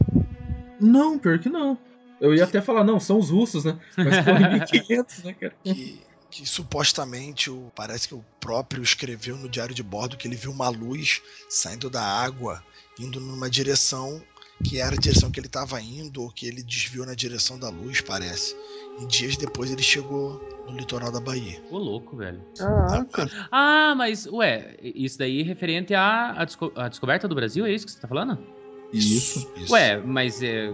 A: Não, pior que não. Eu ia até falar, não, são os russos, né? Mas foi em 1500, né, cara?
D: Que, que supostamente o, parece que o próprio escreveu no diário de bordo que ele viu uma luz saindo da água, indo numa direção que era a direção que ele estava indo, ou que ele desviou na direção da luz, parece. E dias depois ele chegou no litoral da Bahia.
B: Ô, louco, velho.
C: Caraca.
B: Ah, mas, ué, isso daí é referente à, à, desco à descoberta do Brasil, é isso que você tá falando?
A: Isso.
B: isso. Ué, mas é,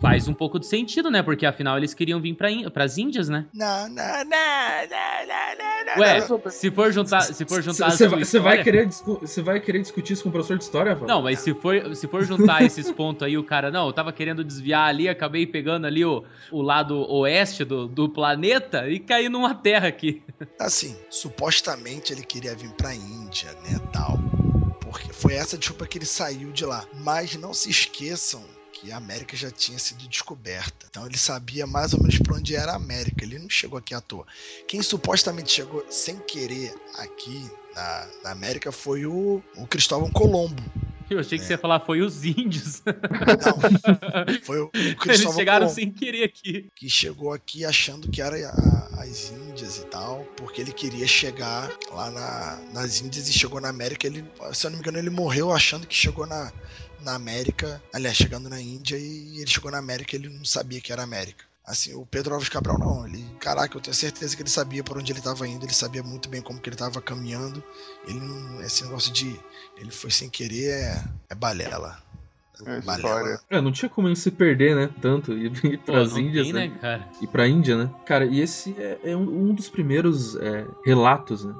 B: faz um pouco de sentido, né? Porque afinal eles queriam vir para as Índias, né?
D: Não, não, não, não, não,
B: não. Ué, se for juntar, se for juntar
A: Você vai, vai, querer você vai querer discutir isso com o professor de história, Val?
B: Não, mas se for, se for juntar esses pontos aí, o cara, não, eu tava querendo desviar ali, acabei pegando ali o, o lado oeste do, do planeta e caí numa terra aqui.
D: Assim, supostamente ele queria vir pra Índia, né, tal foi essa desculpa que ele saiu de lá. Mas não se esqueçam que a América já tinha sido descoberta. Então ele sabia mais ou menos para onde era a América. Ele não chegou aqui à toa. Quem supostamente chegou sem querer aqui na, na América foi o, o Cristóvão Colombo.
B: Eu achei que você ia falar foi os índios.
D: Não, foi o, o
B: Eles
D: Cristóvão
B: chegaram
D: Colombo
B: sem querer aqui.
D: que chegou aqui achando que era a- as Índias e tal, porque ele queria chegar lá na- nas Índias e chegou na América. Ele, se eu não me engano, ele morreu achando que chegou na, na América, aliás, chegando na Índia e ele chegou na América e ele não sabia que era América. Assim, o Pedro Alves Cabral não, ele, caraca, eu tenho certeza que ele sabia por onde ele estava indo, ele sabia muito bem como que ele estava caminhando. Ele não, esse negócio de ele foi sem querer é, é balela.
C: É história.
A: É, não tinha como ele se perder, né? Tanto. E ir pras
B: não
A: Índias,
B: tem,
A: né?
B: né, cara?
A: E pra Índia, né? Cara, e esse é, é um, um dos primeiros é, relatos, né?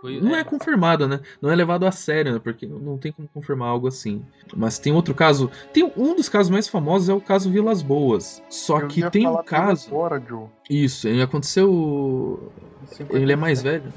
B: Foi-
A: Não
B: é,
A: é confirmado, né? Não é levado a sério, né? Porque não- não tem como confirmar algo assim. Mas tem outro caso. Tem um dos casos mais famosos é o caso Vilas Boas. Só
C: Eu
A: que
C: ia
A: tem
C: falar
A: um caso.
C: Agora, Joe.
A: Isso, ele aconteceu. Ele é mais velho,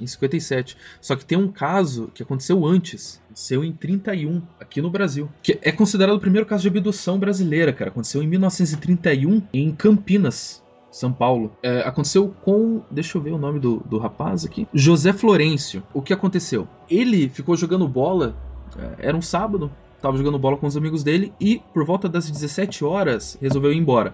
A: em 57. Só que tem um caso que aconteceu antes. Aconteceu em 31, aqui no Brasil. Que é considerado o primeiro caso de abdução brasileira, cara. Aconteceu em 1931, em Campinas. São Paulo. É, aconteceu com. Deixa eu ver o nome do, do rapaz aqui. José Florencio. O que aconteceu? Ele ficou jogando bola. é, era um sábado. Tava jogando bola com os amigos dele. E por volta das 17 horas resolveu ir embora.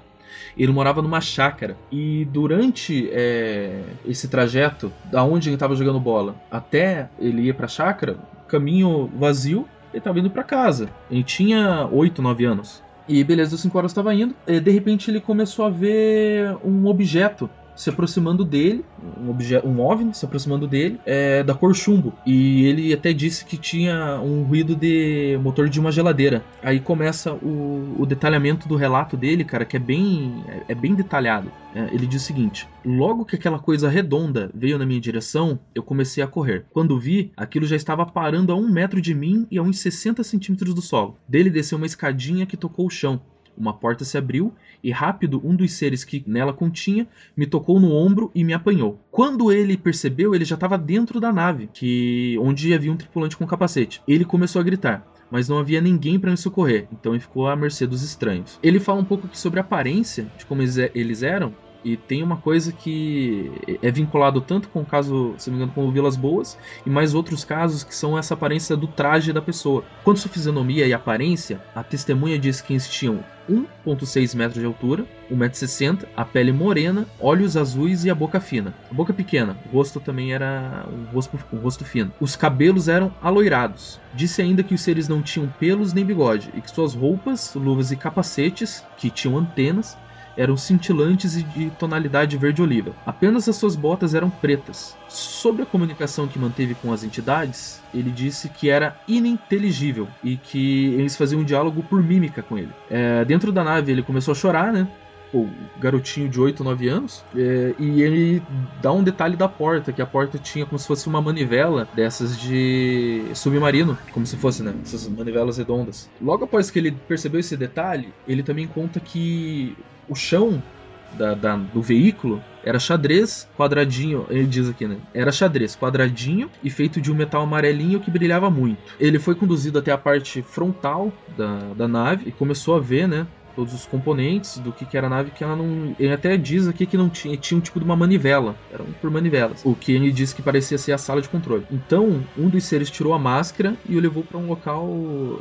A: Ele morava numa chácara. E durante é, esse trajeto, da onde ele estava jogando bola até ele ir pra chácara, caminho vazio, ele estava indo para casa. Ele tinha 8, 9 anos. E beleza, das 5 horas estava indo. E de repente ele começou a ver um objeto se aproximando dele, um, objeto, um OVNI se aproximando dele, é, da cor chumbo. E ele até disse que tinha um ruído de motor de uma geladeira. Aí começa o, o detalhamento do relato dele, cara, que é bem, é, é bem detalhado. É, ele diz o seguinte: Logo que aquela coisa redonda veio na minha direção, eu comecei a correr. Quando vi, aquilo já estava parando a um metro de mim e a uns 60 centímetros do solo. Dele desceu uma escadinha que tocou o chão. Uma porta se abriu e rápido um dos seres que nela continha me tocou no ombro e me apanhou. Quando ele percebeu, ele já estava dentro da nave, que onde havia um tripulante com capacete. Ele começou a gritar, mas não havia ninguém para me socorrer, então ele ficou à mercê dos estranhos. Ele fala um pouco aqui sobre a aparência, de como eles, eles eram, e tem uma coisa que é vinculado tanto com o caso, se não me engano, com o Vilas Boas, e mais outros casos que são essa aparência do traje da pessoa. Quanto à sua fisionomia e aparência, a testemunha diz que eles tinham 1,6 metros de altura, 1,60m, a pele morena, olhos azuis e a boca fina. A boca pequena, o rosto também era um rosto, um rosto fino. Os cabelos eram aloirados. Disse ainda que os seres não tinham pelos nem bigode e que suas roupas, luvas e capacetes, que tinham antenas, eram cintilantes e de tonalidade verde-oliva. Apenas as suas botas eram pretas. Sobre a comunicação que manteve com as entidades, ele disse que era ininteligível e que eles faziam um diálogo por mímica com ele. É, dentro da nave ele começou a chorar, né? O garotinho de 8, 9 anos, é, e ele dá um detalhe da porta, que a porta tinha como se fosse uma manivela dessas de submarino, como se fosse, né? Essas manivelas redondas. Logo após que ele percebeu esse detalhe, ele também conta que o chão da, da- do veículo era xadrez quadradinho, ele diz aqui, né? Era xadrez quadradinho e feito de um metal amarelinho que brilhava muito. Ele foi conduzido até a parte frontal da, da nave e começou a ver, né? Todos os componentes do que, que era a nave, que ela não. Ele até diz aqui que não tinha, tinha um tipo de uma manivela. Eram por manivelas. O que ele disse que parecia ser a sala de controle. Então, um dos seres tirou a máscara e o levou para um local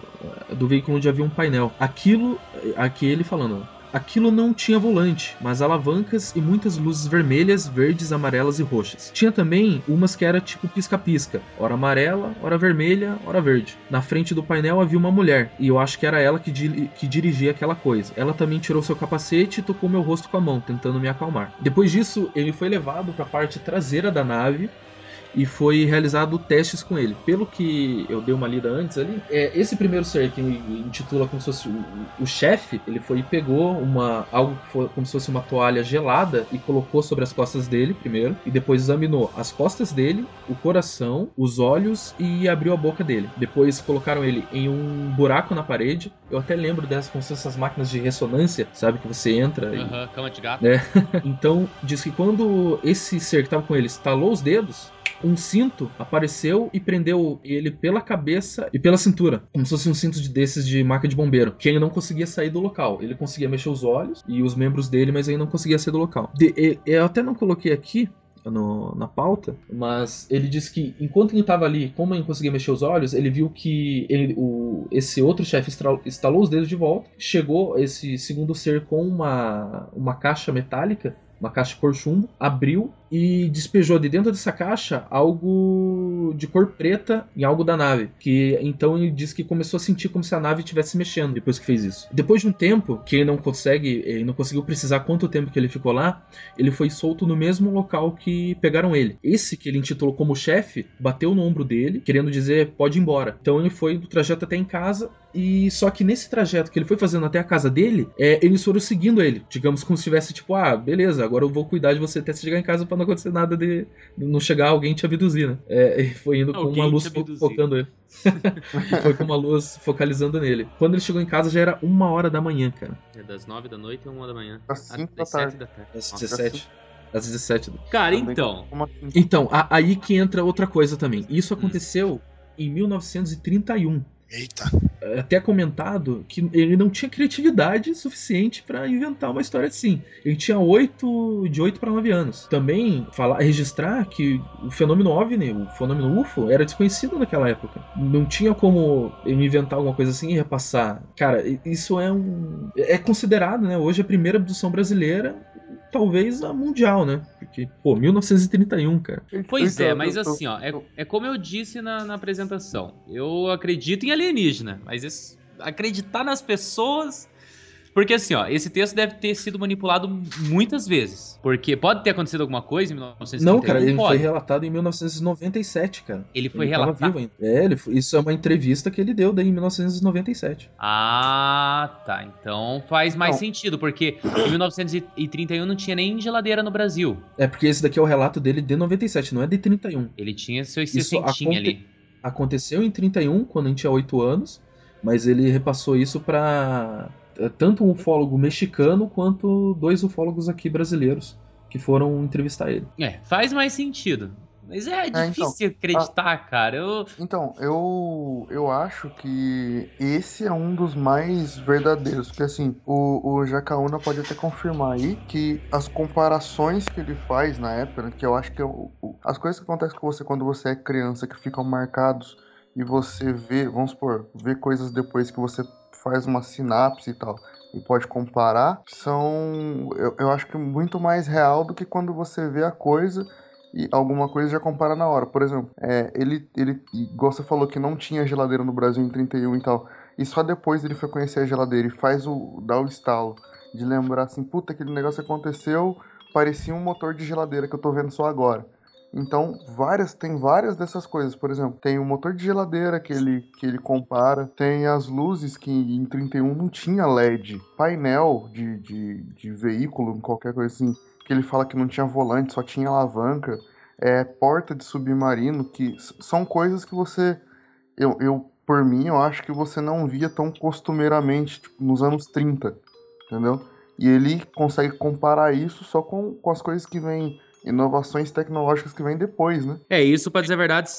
A: eh, do veículo onde havia um painel. Aquilo, eh, aqui ele falando, Aquilo não tinha volante, mas alavancas e muitas luzes vermelhas, verdes, amarelas e roxas. Tinha também umas que era tipo pisca-pisca, hora amarela, hora vermelha, hora verde. Na frente do painel havia uma mulher, e eu acho que era ela que, di- que dirigia aquela coisa. Ela também tirou seu capacete e tocou meu rosto com a mão, tentando me acalmar. Depois disso, ele foi levado para a parte traseira da nave e foi realizado testes com ele. Pelo que eu dei uma lida antes ali, é, esse primeiro ser que intitula como se fosse o, o chefe, ele foi e pegou uma algo que foi como se fosse uma toalha gelada e colocou sobre as costas dele primeiro e depois examinou as costas dele, o coração, os olhos e abriu a boca dele. Depois colocaram ele em um buraco na parede. Eu até lembro dessas como se fossem essas máquinas de ressonância, sabe que você entra e
B: Aham, cama de gato.
A: É. então, diz que quando esse ser que tava com ele estalou os dedos, um cinto apareceu e prendeu ele pela cabeça e pela cintura, como se fosse um cinto de, desses de marca de bombeiro, que ele não conseguia sair do local. Ele conseguia mexer os olhos e os membros dele, mas ele não conseguia sair do local. De- eu até não coloquei aqui, no- na pauta, mas ele disse que enquanto ele estava ali, como ele conseguia mexer os olhos, ele viu que ele- o- esse outro chefe estalou os dedos de volta, chegou esse segundo ser com uma, uma caixa metálica, uma caixa cor chumbo, abriu e despejou de dentro dessa caixa algo de cor preta em algo da nave. Que então ele disse que começou a sentir como se a nave estivesse mexendo depois que fez isso. Depois de um tempo, que ele não consegue, ele não conseguiu precisar quanto tempo que ele ficou lá, ele foi solto no mesmo local que pegaram ele. Esse que ele intitulou como chefe bateu no ombro dele, querendo dizer pode ir embora. Então ele foi do trajeto até em casa e só que nesse trajeto que ele foi fazendo até a casa dele, é, eles foram seguindo ele. Digamos como se tivesse tipo, ah, beleza, agora eu vou cuidar de você até você chegar em casa pra não acontecer nada de, não chegar alguém te abduzir, né? É, e foi indo com
B: Alguém
A: uma luz fo- focando ele. foi com uma luz focalizando nele. Quando ele chegou em casa já era uma hora da manhã, cara.
B: É das 9 da noite a 1 da manhã.
C: Às
B: Ah,
C: 5 da
B: das 7
C: tarde.
B: da tarde.
A: Às
B: Nossa.
A: 17. Às 17.
B: Cara,
C: Também.
B: então.
A: Então, a- aí que entra outra coisa também. Isso aconteceu em 1931.
D: Eita.
A: É até comentado que ele não tinha criatividade suficiente pra inventar uma história assim. Ele tinha oito, de 8 para 9 anos. Também falar, registrar que o fenômeno OVNI, o fenômeno UFO, era desconhecido naquela época. Não tinha como ele inventar alguma coisa assim e repassar. Cara, isso é um é considerado, né, hoje a primeira abdução brasileira, talvez a mundial, né? Porque, pô, 1931, cara.
B: Pois
C: Então,
B: é, mas assim, ó, é, é como eu disse na, na apresentação. Eu acredito em alienígena, mas esse- acreditar nas pessoas. Porque assim, ó, esse texto deve ter sido manipulado muitas vezes. Porque pode ter acontecido alguma coisa em 1931?
A: Não, cara, ele foi
B: pode.
A: relatado em 1997, cara.
B: Ele foi
A: ele
B: relatado.
A: vivo ainda. É, ele foi- isso é uma entrevista que ele deu daí em 1997.
B: Ah, tá. Então faz mais
C: Não.
B: sentido, porque em 1931 não tinha nem geladeira no Brasil.
A: É porque esse daqui é o relato dele de 97, não é de 31.
B: Ele tinha seus
A: Isso
B: 60
A: aconte-
B: ali.
A: Aconteceu em 31, quando a gente tinha 8 anos, mas ele repassou isso pra tanto um ufólogo mexicano quanto dois ufólogos aqui brasileiros que foram entrevistar ele.
B: É, faz mais sentido. Mas é
C: então,
B: difícil acreditar, cara. Eu,
C: Então, eu, eu acho que esse é um dos mais verdadeiros. Porque assim, o, o Jacaúna pode até confirmar aí que as comparações que ele faz na época, né, que eu acho que é o- o- as coisas que acontecem com você quando você é criança, que ficam marcados e você vê, vamos supor, vê coisas depois que você faz uma sinapse e tal. E pode comparar, são eu, eu acho que muito mais real do que quando você vê a coisa e alguma coisa já compara na hora. Por exemplo, é, ele, ele, igual você falou que não tinha geladeira no Brasil em 31 e tal, e só depois ele foi conhecer a geladeira e faz o, dá o estalo de lembrar assim, puta, aquele negócio aconteceu, parecia um motor de geladeira que eu tô vendo só agora. Então, várias, tem várias dessas coisas. Por exemplo, tem o motor de geladeira que ele, que ele compara, tem as luzes que em 31 não tinha LED, painel de, de, de veículo, qualquer coisa assim, que ele fala que não tinha volante, só tinha alavanca, é, porta de submarino, que são coisas que você. Eu, eu, por mim, eu acho que você não via tão costumeiramente tipo, nos anos 30, entendeu? E ele consegue comparar isso só com, com as coisas que vêm, inovações tecnológicas que vêm depois, né?
B: É, isso, pra dizer a verdade,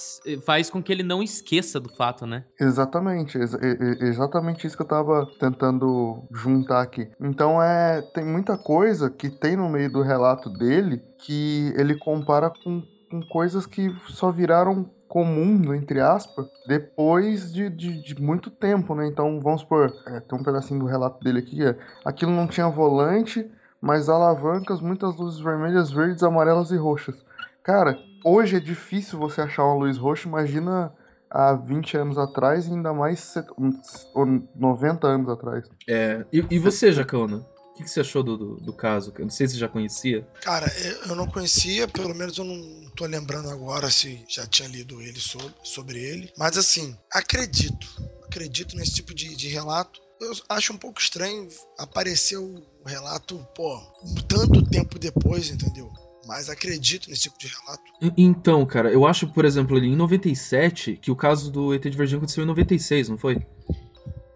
B: faz com que ele não esqueça do fato, né?
C: Exatamente, exa- e- e- exatamente isso que eu tava tentando juntar aqui. Então é, tem muita coisa que tem no meio do relato dele que ele compara com, com coisas que só viraram comum, entre aspas, depois de, de, de muito tempo, né? Então vamos supor, é, tem um pedacinho do relato dele aqui, é, aquilo não tinha volante, mas alavancas, muitas luzes vermelhas, verdes, amarelas e roxas. Cara, hoje é difícil você achar uma luz roxa, imagina há 20 anos atrás e ainda mais set- uns- ou 90 anos atrás.
A: É, e, e você, Jacona? O que, que você achou do, do, do caso? Eu não sei se você já conhecia.
D: Cara, eu eu não conhecia, pelo menos eu não tô lembrando agora se já tinha lido ele sobre, sobre ele. Mas assim, acredito. Acredito nesse tipo de, de relato. Eu acho um pouco estranho aparecer o relato, pô, tanto tempo depois, entendeu? Mas acredito nesse tipo de relato.
A: Então, cara, eu acho, por exemplo, ali em 97, que o caso do ET de Varginha aconteceu em 96, não foi?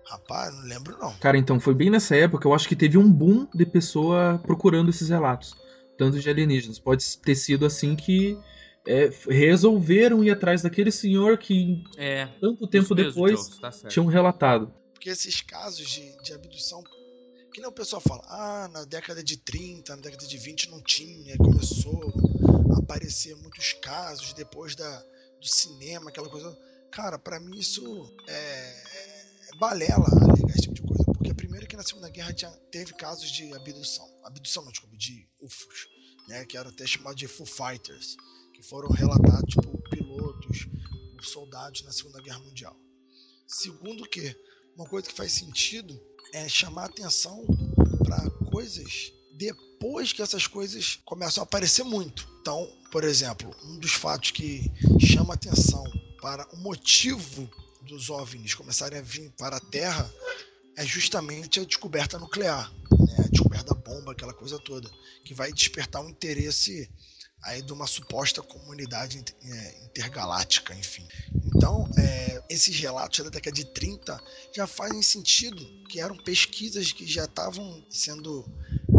D: Rapaz, não lembro não.
A: Cara, então foi bem nessa época, eu acho que teve um boom de pessoa procurando esses relatos, tanto de alienígenas. Pode ter sido assim que é, resolveram ir atrás daquele senhor que
B: É.
A: tanto tempo depois
B: Jones, tá
A: tinham relatado.
D: Porque esses casos de, de abdução, que nem o pessoal fala, ah, na década de 30, na década de 20 não tinha, começou a aparecer muitos casos depois da, do cinema, aquela coisa. Cara, pra mim isso é, é balela alegar esse tipo de coisa. Porque primeiro que na Segunda Guerra tinha, teve casos de abdução. Abdução não, desculpa, de UFOs, né? Que era até chamado de Foo Fighters, que foram relatados por pilotos, por soldados na Segunda Guerra Mundial. Segundo que uma coisa que faz sentido é chamar atenção para coisas depois que essas coisas começam a aparecer muito. Então, por exemplo, um dos fatos que chama atenção para o motivo dos OVNIs começarem a vir para a Terra é justamente a descoberta nuclear, né? a descoberta da bomba, aquela coisa toda, que vai despertar um interesse aí de uma suposta comunidade é, intergaláctica, enfim. Então, é, esses relatos da década de 30 já fazem sentido, que eram pesquisas que já estavam sendo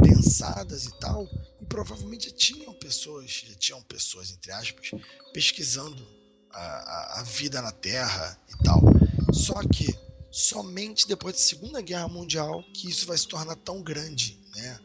D: pensadas e tal, e provavelmente já tinham pessoas, já tinham pessoas, entre aspas, pesquisando a, a- a vida na Terra e tal. Só que somente depois da Segunda Guerra Mundial que isso vai se tornar tão grande, né?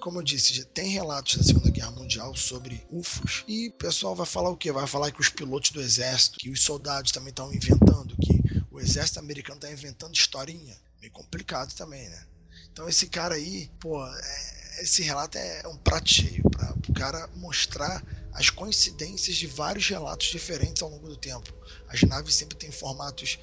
D: Como eu disse, já tem relatos da Segunda Guerra Mundial sobre UFOs e o pessoal vai falar o quê? Vai falar que os pilotos do exército, que os soldados também estão inventando, que o exército americano está inventando historinha. Meio complicado também, né? Então esse cara aí, pô, é- esse relato é um prato cheio para o cara mostrar as coincidências de vários relatos diferentes ao longo do tempo. As naves sempre têm formatos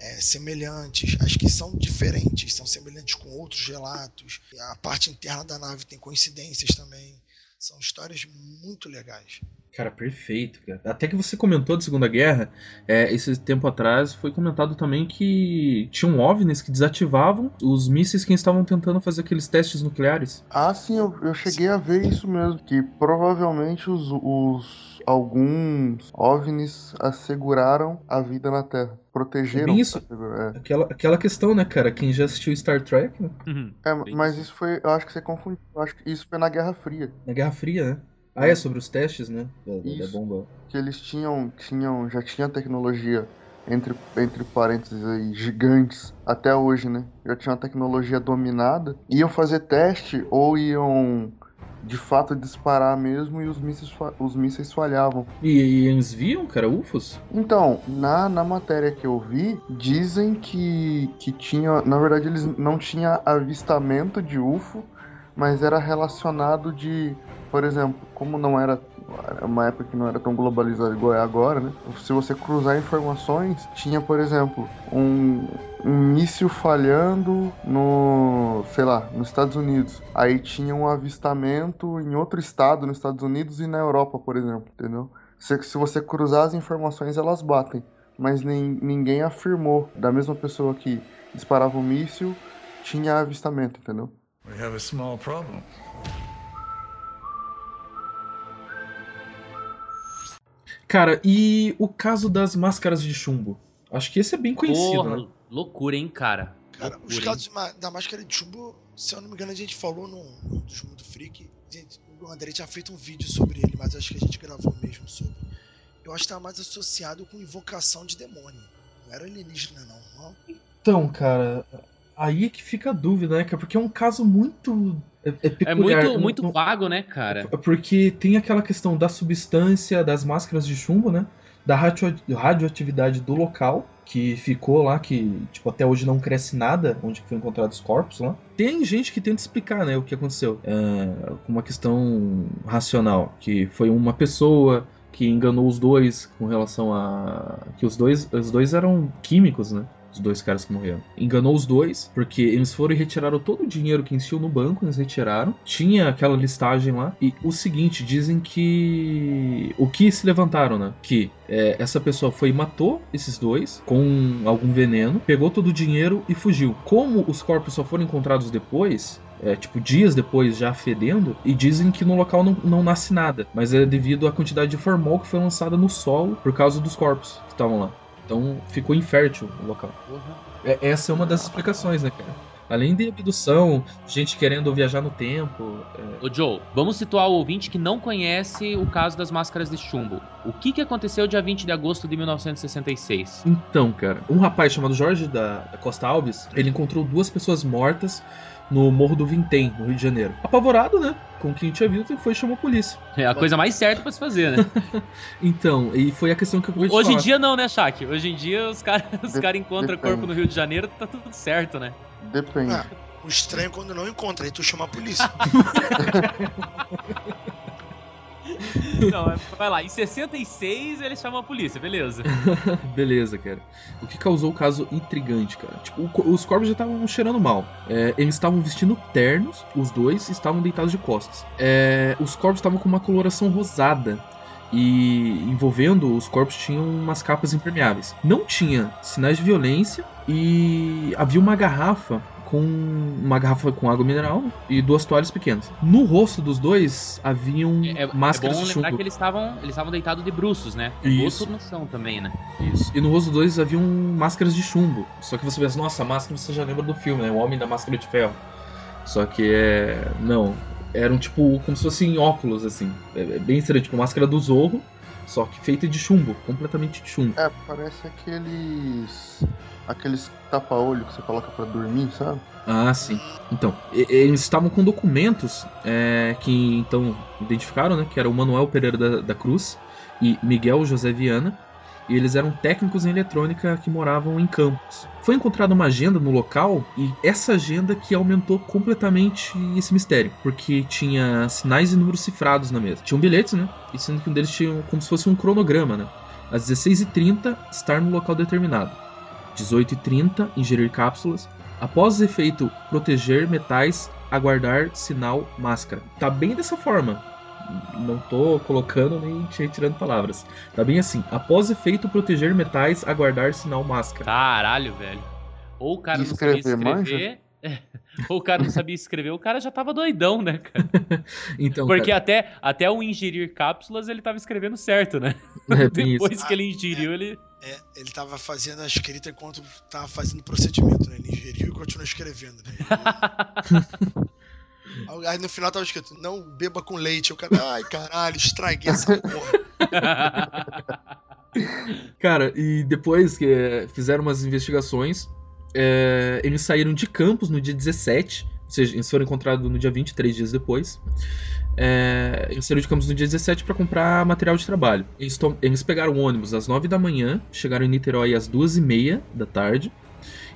D: é, semelhantes, as que são diferentes são semelhantes com outros relatos. A parte interna da nave tem coincidências também. São histórias muito legais.
A: Cara, perfeito, cara. Até que você comentou de Segunda Guerra, é, esse tempo atrás foi comentado também que tinham OVNIs que desativavam os mísseis que estavam tentando fazer aqueles testes nucleares.
C: Ah, sim, eu, eu cheguei a ver isso mesmo, que provavelmente os, os alguns OVNIs asseguraram a vida na Terra, protegeram.
A: Isso.
C: assegura-
A: Aquela, aquela questão, né, cara? Quem já assistiu Star Trek, né?
B: Uhum.
C: É, mas
B: isso.
C: isso foi, eu acho que você confundiu. Eu acho que isso foi na Guerra Fria,
A: na Guerra Fria, né? Ah, é sobre os testes, né? Da, da- da
C: Isso.
A: bomba.
C: que eles tinham, tinham, já tinha tecnologia entre entre parênteses aí gigantes até hoje, né? Já tinha uma tecnologia dominada, iam fazer teste ou iam de fato disparar mesmo e os mísseis, os mísseis falhavam.
A: E, e eles viam, cara, UFOs?
C: Então, na, na matéria que eu vi, dizem que, que tinha. Na verdade, eles não tinha avistamento de UFO, mas era relacionado de. Por exemplo, como não era. Uma época que não era tão globalizado igual é agora, né? Se você cruzar informações, tinha, por exemplo, um, um míssil falhando no. sei lá, nos Estados Unidos. Aí tinha um avistamento em outro estado, nos Estados Unidos e na Europa, por exemplo, entendeu? Se, se você cruzar as informações, elas batem. Mas nem, ninguém afirmou. Da mesma pessoa que disparava o míssil, tinha avistamento, entendeu?
F: We have a small problem.
A: Cara, e o caso das máscaras de chumbo? Acho que esse é bem conhecido,
B: Porra,
A: né?
B: loucura, hein, cara?
D: Cara,
B: Loucura,
D: os
B: hein?
D: casos ma- da máscara de chumbo, se eu não me engano, a gente falou num, num dos Mundo Freak. Gente, o André tinha feito um vídeo sobre ele, mas acho que a gente gravou mesmo sobre. Eu acho que estava mais associado com invocação de demônio. Não era alienígena, não. não.
A: Então, cara, aí é que fica a dúvida, né? cara? Porque é um caso muito. É, é
B: É
A: peculiar.
B: muito,
A: Não-
B: muito
A: não-
B: vago, né, cara?
A: Porque tem aquela questão da substância das máscaras de chumbo, né? Da radio- radioatividade do local, que ficou lá, que tipo, até hoje não cresce nada, onde foi encontrados os corpos lá. Tem gente que tenta explicar, né, o que aconteceu. É, com uma questão racional, que foi uma pessoa que enganou os dois com relação a. que os dois, os dois eram químicos, né? Os dois caras que morreram. Enganou os dois, porque eles foram e retiraram todo o dinheiro que encheu no banco, eles retiraram. Tinha aquela listagem lá. E o seguinte, dizem que. O que se levantaram, né? Que é, essa pessoa foi e matou esses dois com algum veneno, pegou todo o dinheiro e fugiu. Como os corpos só foram encontrados depois, é, tipo, dias depois, já fedendo, e dizem que no local não, não nasce nada, mas é devido à quantidade de formol que foi lançada no solo por causa dos corpos que estavam lá. Então ficou infértil o local.
B: Porra.
A: É- essa é uma das explicações, né, cara? Além de abdução, gente querendo viajar no tempo. é,
B: Ô Joe, vamos situar o ouvinte que não conhece o caso das máscaras de chumbo. O que, que aconteceu dia 20 de agosto de 1966?
A: Então, cara, um rapaz chamado Jorge da, da Costa Alves, ele encontrou duas pessoas mortas no Morro do Vintém, no Rio de Janeiro. Apavorado, né? Com o que tinha visto, foi e chamou a polícia.
B: É a coisa mais certa pra se fazer, né?
A: Então, e foi a questão que eu
B: Hoje em
A: falar.
B: dia não, né, Shaq? Hoje em dia os caras os cara encontram
C: depende.
B: corpo no Rio de Janeiro, tá tudo certo, né?
C: Depende.
D: É, o estranho é quando não encontra, aí tu chama a polícia.
B: Não, é- vai lá, em 66 ele chamou a polícia, beleza.
A: Beleza, cara. O que causou o caso intrigante, cara? Tipo, os corpos já estavam cheirando mal. É, eles estavam vestindo ternos, os dois estavam deitados de costas. É, os corpos estavam com uma coloração rosada. E envolvendo os corpos tinham umas capas impermeáveis. Não tinha sinais de violência e havia uma garrafa com uma garrafa com água mineral e duas toalhas pequenas. No rosto dos dois haviam
B: É, é
A: máscaras
B: bom
A: de
B: lembrar
A: chumbo.
B: que eles estavam eles estavam deitados de bruços, né? O
A: Isso.
B: chão também, né?
A: Isso. E no rosto dos dois haviam máscaras de chumbo. Só que você pensa, nossa, a máscara você já lembra do filme, né? O Homem da Máscara de Ferro. Só que é. Não. Eram tipo como se fossem óculos, assim. É é bem estranho, tipo máscara do Zorro, só que feita de chumbo, completamente de chumbo.
C: É, parece aqueles. aqueles tapa-olho que você coloca pra dormir, sabe?
A: Ah, sim. Então, eles estavam com documentos é, que então identificaram, né? Que era o Manuel Pereira da, da Cruz e Miguel José Viana. E eles eram técnicos em eletrônica que moravam em Campos. Foi encontrada uma agenda no local e essa agenda que aumentou completamente esse mistério, porque tinha sinais e números cifrados na mesa. Tinham bilhetes, né? E sendo que um deles tinha como se fosse um cronograma, né? Às 16h30, estar no local determinado. 18h30, ingerir cápsulas. Após o efeito proteger metais, aguardar sinal máscara. Tá bem dessa forma. Não tô colocando nem te- tirando palavras. Tá bem assim. Após efeito proteger metais, aguardar sinal máscara.
B: Caralho, velho. Ou o cara não
C: Escrever,
B: sabia escrever. Ou o cara não sabia escrever, o cara já tava doidão, né, cara?
A: Então,
B: Porque
A: cara,
B: até, até o ingerir cápsulas ele tava escrevendo certo, né?
A: é bem isso.
B: Depois que ele ingeriu, ele.
D: É, ele tava fazendo a escrita enquanto tava fazendo o procedimento, né? Ele ingeriu e continuou escrevendo, né? Aí- Aí no final tava escrito, não beba com leite. O cara, ai caralho, estraguei essa porra.
A: Cara, e depois que é, fizeram umas investigações, é, eles saíram de Campos no dia 17, ou seja, eles foram encontrados no dia 23 dias depois. É, eles saíram de Campos no dia 17 para comprar material de trabalho. Eles, eles pegaram o ônibus às 9 da manhã, chegaram em Niterói às 2 e meia da tarde.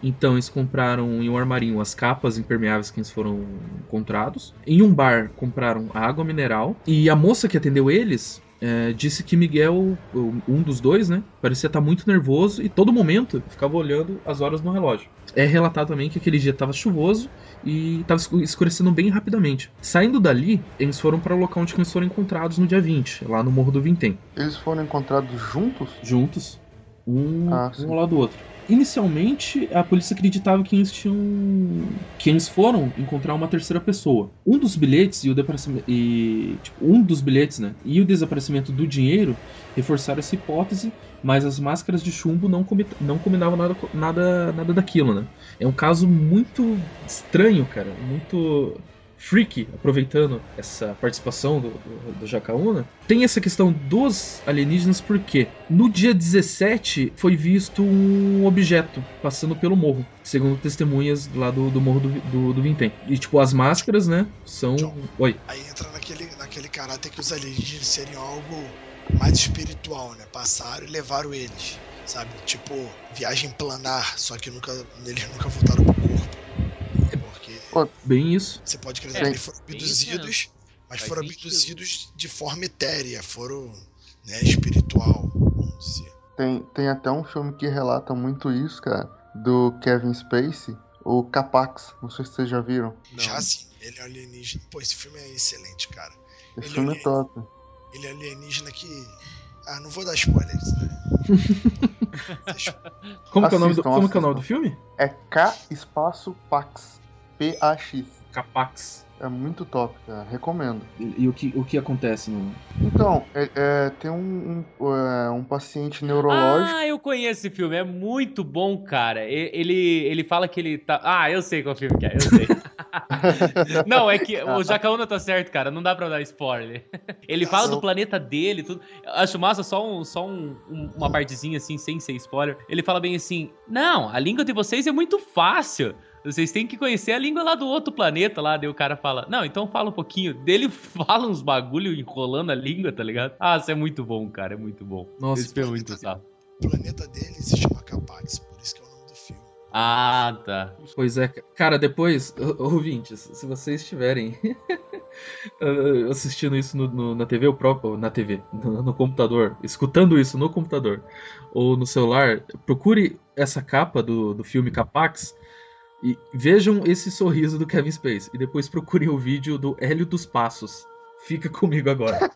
A: Então eles compraram em um armarinho as capas impermeáveis que eles foram encontrados. Em um bar compraram água mineral. E a moça que atendeu eles é, disse que Miguel, um dos dois, né, parecia estar muito nervoso e todo momento ficava olhando as horas no relógio. É relatado também que aquele dia estava chuvoso e estava escurecendo bem rapidamente. Saindo dali, eles foram para o local onde eles foram encontrados no dia 20, lá no Morro do Vintém
C: Eles foram encontrados juntos?
A: juntos, um,
C: Ah,
A: um ao lado do outro. Inicialmente, a polícia acreditava que eles tinham. que eles foram encontrar uma terceira pessoa. Um dos bilhetes e o desaparecimento. E, tipo, um dos bilhetes, né? E o desaparecimento do dinheiro reforçaram essa hipótese, mas as máscaras de chumbo não, comi- não combinavam nada, nada, nada daquilo, né? É um caso muito estranho, cara. Muito freaky, aproveitando essa participação do, do, do Jacaúna. Tem essa questão dos alienígenas porque no dia 17 foi visto um objeto passando pelo morro, segundo testemunhas lá do, do morro do, do, do Vintém. E tipo, as máscaras, né, são...
D: John.
A: Oi.
D: Aí entra naquele, naquele caráter que os alienígenas seriam algo mais espiritual, né? Passaram e levaram eles, sabe? Tipo, viagem planar, só que nunca, eles nunca voltaram pro corpo.
A: Bem isso.
D: você pode acreditar
B: É,
D: que eles foram abduzidos, mas
B: Faz
D: foram
B: sentido.
D: abduzidos de forma etérea, foram, né, espiritual, vamos dizer.
C: Tem, tem até um filme que relata muito isso, cara, do Kevin Spacey, o Capax. Não sei se vocês já viram.
D: Já sim, ele é alienígena. Pô, esse filme é excelente, cara.
C: Esse
D: Ele
C: filme
D: é-
C: é top.
D: Ele é alienígena que. Ah, não vou dar spoilers, né?
A: Como, que é, o nome do,
C: Assistam,
A: como que é o nome do
C: assistam.
A: filme?
C: É K espaço Pax. P-A-X.
A: Capax.
C: É muito top, cara. Recomendo.
A: E, e o, que, o que acontece no.
C: Então, é- é, tem um, um, é, um paciente neurológico.
B: Ah, eu conheço esse filme, é muito bom, cara. Ele, ele fala que ele tá. Ah, eu sei qual filme que é, eu sei. não, é que o Jacaúna tá certo, cara, não dá pra dar spoiler. Ele fala do planeta dele, tudo. Acho massa só, um, só um- um- uma partezinha assim, sem ser spoiler. Ele fala bem assim: Não, a língua de vocês é muito fácil. Vocês têm que conhecer a língua lá do outro planeta lá. Daí o cara fala, não, então fala um pouquinho. Dele fala uns bagulho enrolando a língua, tá ligado? Ah, isso é muito bom, cara, é muito bom.
A: Nossa,
B: Esse filme é muito sapo.
D: O planeta dele se chama Capax, por isso que é o nome do filme.
B: Ah, tá.
A: Pois é, ca- cara, depois, ouvintes, se vocês estiverem eh, assistindo isso no- no- na TV, o próprio, na TV, no, no computador, escutando isso no computador ou no celular, procure essa capa do, do filme Capax e vejam esse sorriso do Kevin Space e depois procurem o vídeo do Hélio dos Passos. Fica comigo agora.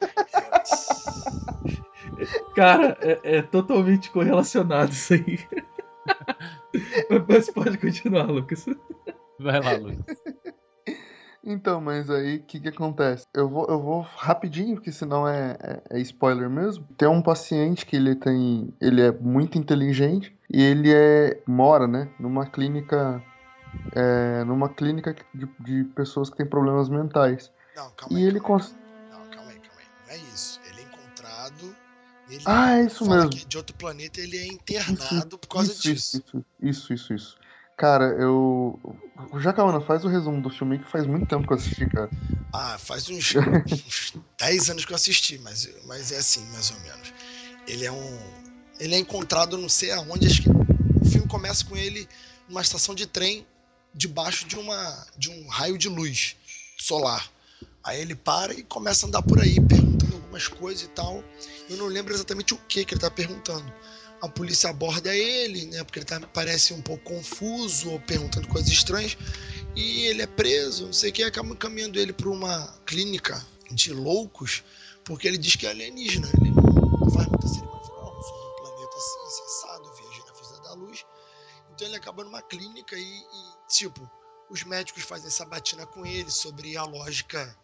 A: Cara, é, é totalmente correlacionado isso aí. Mas pode continuar, Lucas.
B: Vai lá, Lucas.
C: Então, mas aí o que que acontece? Eu vou, eu vou rapidinho, porque senão é, é, é spoiler mesmo. Tem um paciente que ele tem. Ele é muito inteligente e ele é. mora, né? Numa clínica. É, numa clínica de, de pessoas que têm problemas mentais.
D: Não, calma
C: E
D: aí.
C: ele
D: calma
C: cons...
D: Não, calma aí, calma aí. Não é isso. Ele é encontrado. Ele
C: Ah, é isso mesmo.
D: de outro planeta ele é internado por causa
C: isso,
D: disso.
C: Isso, isso, isso, isso. Cara, eu. Jacaúna, faz o resumo do filme que faz muito tempo que eu assisti, cara.
D: Ah, faz uns, uns 10 anos que eu assisti, mas, mas é assim, mais ou menos. Ele é um. Ele é encontrado não sei aonde, acho que o filme começa com ele numa estação de trem debaixo de uma de um raio de luz solar. Aí ele para e começa a andar por aí perguntando algumas coisas e tal. Eu não lembro exatamente o que que ele tá perguntando. A polícia aborda ele, né? Porque ele tá, parece um pouco confuso ou perguntando coisas estranhas. E ele é preso, não sei o que, acabam encaminhando ele para uma clínica de loucos, porque ele diz que é alienígena. Ele não faz muita cerimônia. Não, um planeta assim, viajei na velocidade da luz. Então ele acaba numa clínica e, tipo, os médicos fazem sabatina com ele sobre a lógica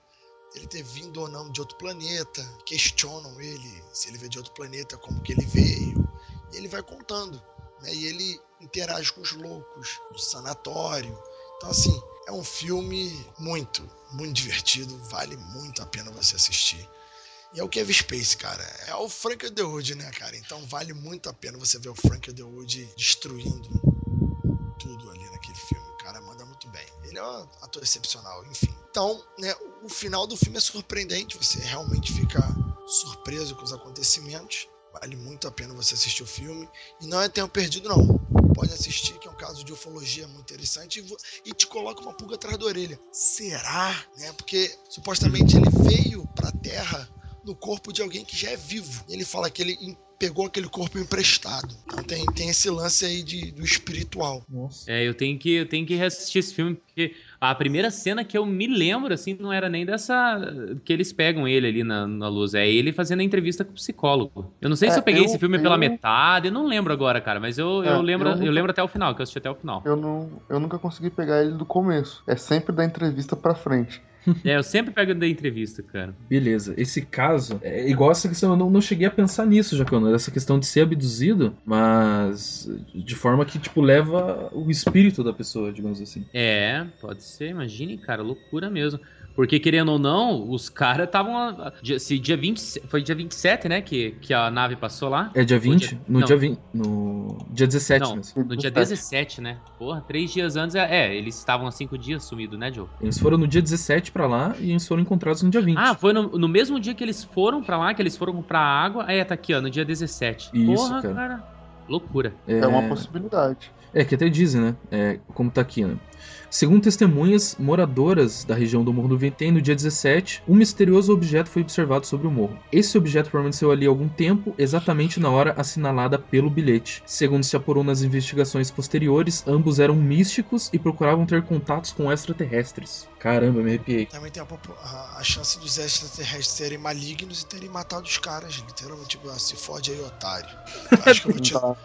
D: dele ter vindo ou não de outro planeta, questionam ele se ele veio de outro planeta, como que ele veio. E ele vai contando, né? E ele interage com os loucos no sanatório. Então, assim, é um filme muito, muito divertido, vale muito a pena você assistir. E é o Kevin Space, cara. É o Frank Underwood, né, cara? Então vale muito a pena você ver o Frank Underwood destruindo tudo um ator excepcional, enfim. Então, né, o final do filme é surpreendente. Você realmente fica surpreso com os acontecimentos. Vale muito a pena você assistir o filme. E não é tempo perdido, não. Pode assistir, que é um caso de ufologia muito interessante. E, te coloca uma pulga atrás da orelha. Será? Né? Porque supostamente ele veio pra Terra no corpo de alguém que já é vivo. Ele fala que ele pegou aquele corpo emprestado. Então tem, tem esse lance aí de, do espiritual.
A: Nossa.
B: É, eu tenho que, eu tenho que reassistir esse filme, porque a primeira cena que eu me lembro, assim, não era nem dessa. que eles pegam ele ali na, na luz. É ele fazendo a entrevista com o psicólogo. Eu não sei se
C: É,
B: eu peguei
C: eu-
B: esse filme pela
C: eu-
B: metade, eu não lembro agora, cara, mas eu,
C: É,
B: eu lembro,
C: eu
B: eu,
C: nunca-
B: lembro até o final, que eu assisti até o final.
C: Eu, não, eu nunca consegui pegar ele do começo. É sempre da entrevista pra frente.
B: É, eu sempre pego da entrevista, cara.
A: Beleza, esse caso é igual essa questão, eu não, não cheguei a pensar nisso, Jacano, essa questão de ser abduzido, mas de forma que, tipo, leva o espírito da pessoa, digamos assim.
B: É, pode ser, imagine, cara, loucura mesmo. Porque, querendo ou não, os caras estavam. Se dia 20, foi dia 27, né? Que, que a nave passou lá.
A: É dia
B: Ou
A: 20?
B: dia-
A: No
B: não.
A: dia 20. No dia 17
B: Não,
A: mesmo.
B: no dia 17, né? Porra, três dias antes. É, é, eles estavam há cinco dias sumidos, né, Joe?
A: Eles foram no dia 17 pra lá e eles foram encontrados no dia 20.
B: Ah, foi no, no mesmo dia que eles foram pra lá, que eles foram comprar água. É, tá aqui, ó, no dia 17.
A: Isso,
B: Porra,
A: cara.
B: cara. Loucura.
C: É, uma possibilidade.
A: É, que até dizem, né? É, como tá aqui, né? Segundo testemunhas moradoras da região do Morro do Ventém, no dia 17, um misterioso objeto foi observado sobre o morro. Esse objeto permaneceu ali algum tempo, exatamente na hora assinalada pelo bilhete. Segundo se apurou nas investigações posteriores, ambos eram místicos e procuravam ter contatos com extraterrestres. Caramba, me arrepiei.
D: Também tem a, a- a chance dos extraterrestres serem malignos e terem matado os caras, literalmente, tipo, ah, se fode aí, otário. Tu acha que eu vou te,
C: Não,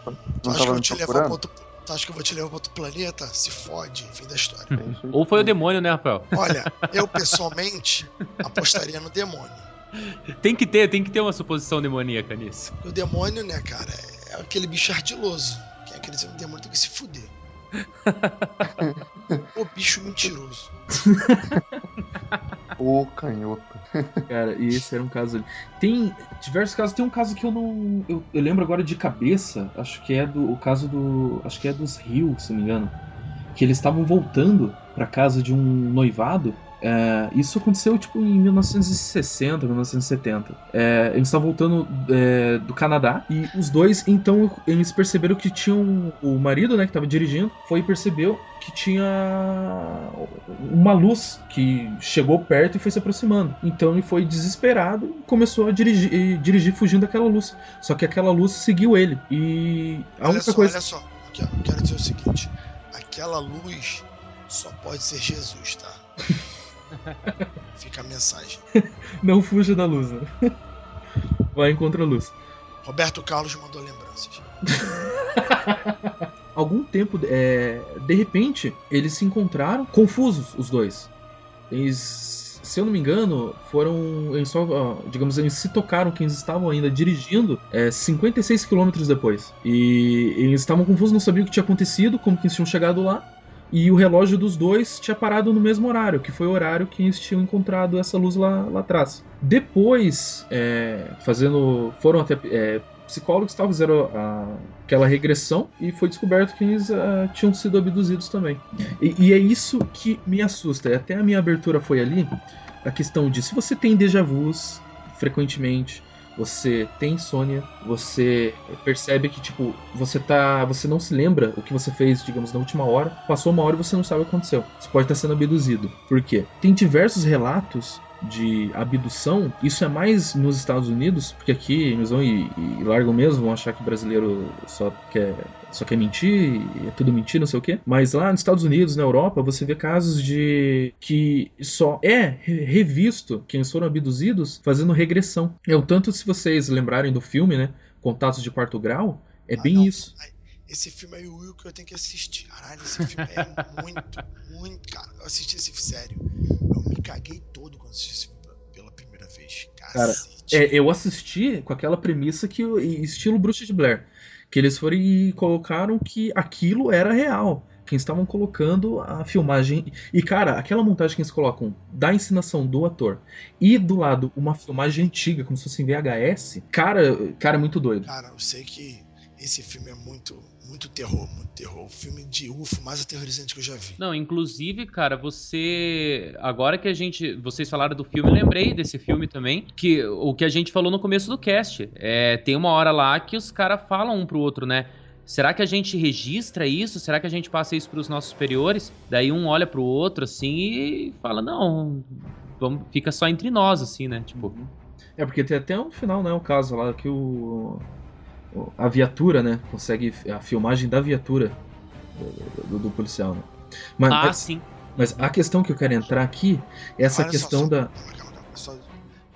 D: tu
C: não
D: acha que eu
C: tava
D: vou te levar pra outro. Tu acha que eu vou te levar pra outro planeta? Se fode, fim da história.
C: É.
B: Ou foi o demônio, né, Rafael?
D: Olha, eu pessoalmente apostaria no demônio.
B: Tem que ter, tem que ter uma suposição demoníaca nisso.
D: O demônio, né, cara, é aquele bicho ardiloso. Quem acredita no demônio tem que se fuder. o bicho mentiroso.
C: Ô, canhoto.
A: Cara, e esse era um caso. Tem diversos casos. Tem um caso que eu não. Eu, eu lembro agora de cabeça. Acho que é do. O caso do. Acho que é dos rios, se não me engano. Que eles estavam voltando pra casa de um noivado. É, isso aconteceu tipo em 1960, 1970. É, eles estavam voltando é, do Canadá e os dois, então, eles perceberam que tinham. O marido, né, que estava dirigindo, foi e percebeu que tinha uma luz que chegou perto e foi se aproximando. Então ele foi desesperado e começou a dirigir, dirigir fugindo daquela luz. Só que aquela luz seguiu ele. E a
D: olha
A: única
D: só,
A: coisa.
D: olha só. Eu quero dizer o seguinte: aquela luz só pode ser Jesus, tá? Fica a mensagem.
A: Não fuja da luz? Vai contra a luz.
D: Roberto Carlos mandou lembranças.
A: Algum tempo, é, de repente, eles se encontraram confusos, os dois. Eles, se eu não me engano, foram. Eles só, digamos, eles se tocaram que eles estavam ainda dirigindo é, 56 quilômetros depois. E eles estavam confusos, não sabiam o que tinha acontecido, como que eles tinham chegado lá. E o relógio dos dois tinha parado no mesmo horário, que foi o horário que eles tinham encontrado essa luz lá, lá atrás. Depois, é, fazendo. Foram até. é, psicólogos tal, fizeram a- aquela regressão e foi descoberto que eles ah, tinham sido abduzidos também. E, e é isso que me assusta. Até a minha abertura foi ali. A questão de se você tem déjà vus frequentemente, você tem insônia, você percebe que tipo, você tá, você não se lembra o que você fez, digamos, na última hora, passou uma hora e você não sabe o que aconteceu. Você pode estar sendo abduzido. Por quê? Tem diversos relatos de abdução, isso é mais nos Estados Unidos, porque aqui eles vão e, e largam mesmo, vão achar que brasileiro só quer só quer mentir, é tudo mentira, não sei o quê. Mas lá nos Estados Unidos, na Europa, você vê casos de que só é re- revisto quem foram abduzidos fazendo regressão. É o tanto se vocês lembrarem do filme, né? Contatos de quarto grau, é
D: Ah,
A: bem
D: não.
A: isso.
D: Esse filme aí, o Will, que eu tenho que assistir. Caralho, esse filme é muito, muito. Cara, eu assisti esse filme sério. Eu me caguei todo quando assisti esse filme pela primeira vez.
A: Cara,
D: Cacete.
A: É, eu assisti com aquela premissa que estilo Bruxa de Blair, que eles foram e colocaram que aquilo era real. Que eles estavam colocando a filmagem. E, cara, aquela montagem que eles colocam da ensinação do ator e do lado uma filmagem antiga, como se fosse em VHS, cara, cara, é muito doido.
D: Cara, eu sei que esse filme é muito, muito terror, muito terror. O filme de UFO mais aterrorizante que eu já vi.
B: Não, inclusive, cara, você. Agora que a gente. Vocês falaram do filme, eu lembrei desse filme também. Que o que a gente falou no começo do cast. É, tem uma hora lá que os caras falam um pro outro, né? Será que a gente registra isso? Será que a gente passa isso pros nossos superiores? Daí um olha pro outro assim e fala: não, vamos, fica só entre nós, assim, né? Tipo.
A: É porque tem até um final, né? O caso lá que o. A viatura, né? Consegue. A filmagem da viatura do, do- do policial, né? Mas,
B: Ah,
A: mas-
B: sim.
A: Mas a questão que eu quero entrar aqui é essa
D: Olha
A: questão
D: só-
A: da.
D: Só-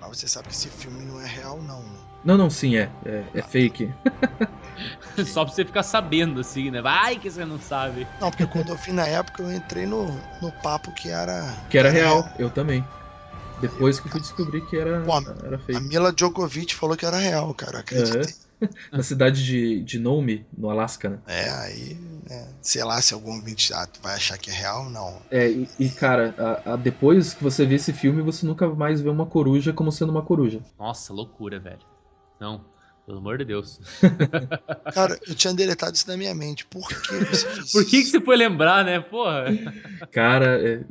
D: Mas você sabe que esse filme não é real, não, né?
A: Não, não, sim, é. É, é fake.
B: Só pra você ficar sabendo, assim, né? Vai que você não sabe.
D: Não, porque quando eu vi na época, eu entrei no, no papo que era.
A: Que era real, eu também. Depois que fui descobrir que era,
D: Pô,
A: era
D: A
A: fake.
D: Mila Djokovic falou que era real, cara. eu Acreditei.
A: Na cidade de, de Nome, no Alasca, né?
D: É, aí, né, sei lá se algum ouvinte ah, tu vai achar que é real, não.
A: É, e, e, cara, a- a- depois que você vê esse filme, você nunca mais vê uma coruja como sendo uma coruja.
B: Nossa, loucura, velho. Não, pelo amor de Deus.
D: Cara, eu tinha deletado isso da minha mente. Por que você fez
B: Por que, que você foi lembrar, né? Porra.
A: Cara, é,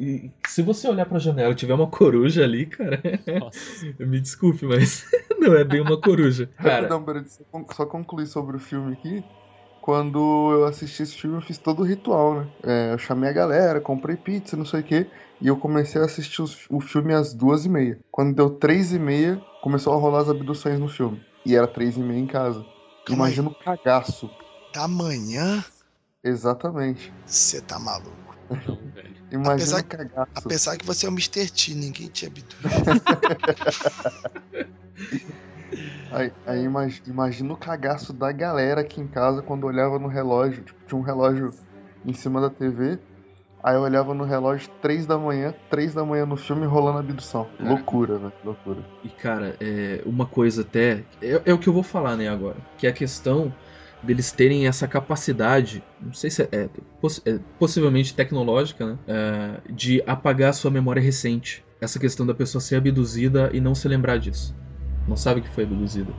A: se você olhar pra janela e tiver uma coruja ali, cara,
B: Nossa.
A: me desculpe, mas não é bem uma coruja. Cara,
C: Rapidão, peraí, só con- só concluir sobre o filme aqui. Quando eu assisti esse filme, eu fiz todo o ritual, né? É, eu chamei a galera, comprei pizza, não sei o quê. E eu comecei a assistir o filme às duas e meia. Quando deu três e meia, começou a rolar as abduções no filme. E era três e meia em casa.
D: Calma aí.
C: Imagina o cagaço.
D: Da manhã,
C: Exatamente.
D: você tá maluco.
C: Imagina
D: Apesar-
C: o cagaço.
D: Apesar que você é o Mr. T, ninguém te abduz.
C: Aí, aí imag- imagina o cagaço da galera aqui em casa quando olhava no relógio. Tipo, tinha um relógio em cima da TV. Aí eu olhava no relógio 3 da manhã, 3 da manhã no filme rolando a abdução.
A: É.
C: Loucura, velho. Loucura.
A: E, cara, é uma coisa até. É, é o que eu vou falar, né, agora. Que é a questão deles terem essa capacidade, não sei se é, é, poss- é possivelmente tecnológica, né? é, de apagar a sua memória recente. Essa questão da pessoa ser abduzida e não se lembrar disso. Não sabe que foi abduzida.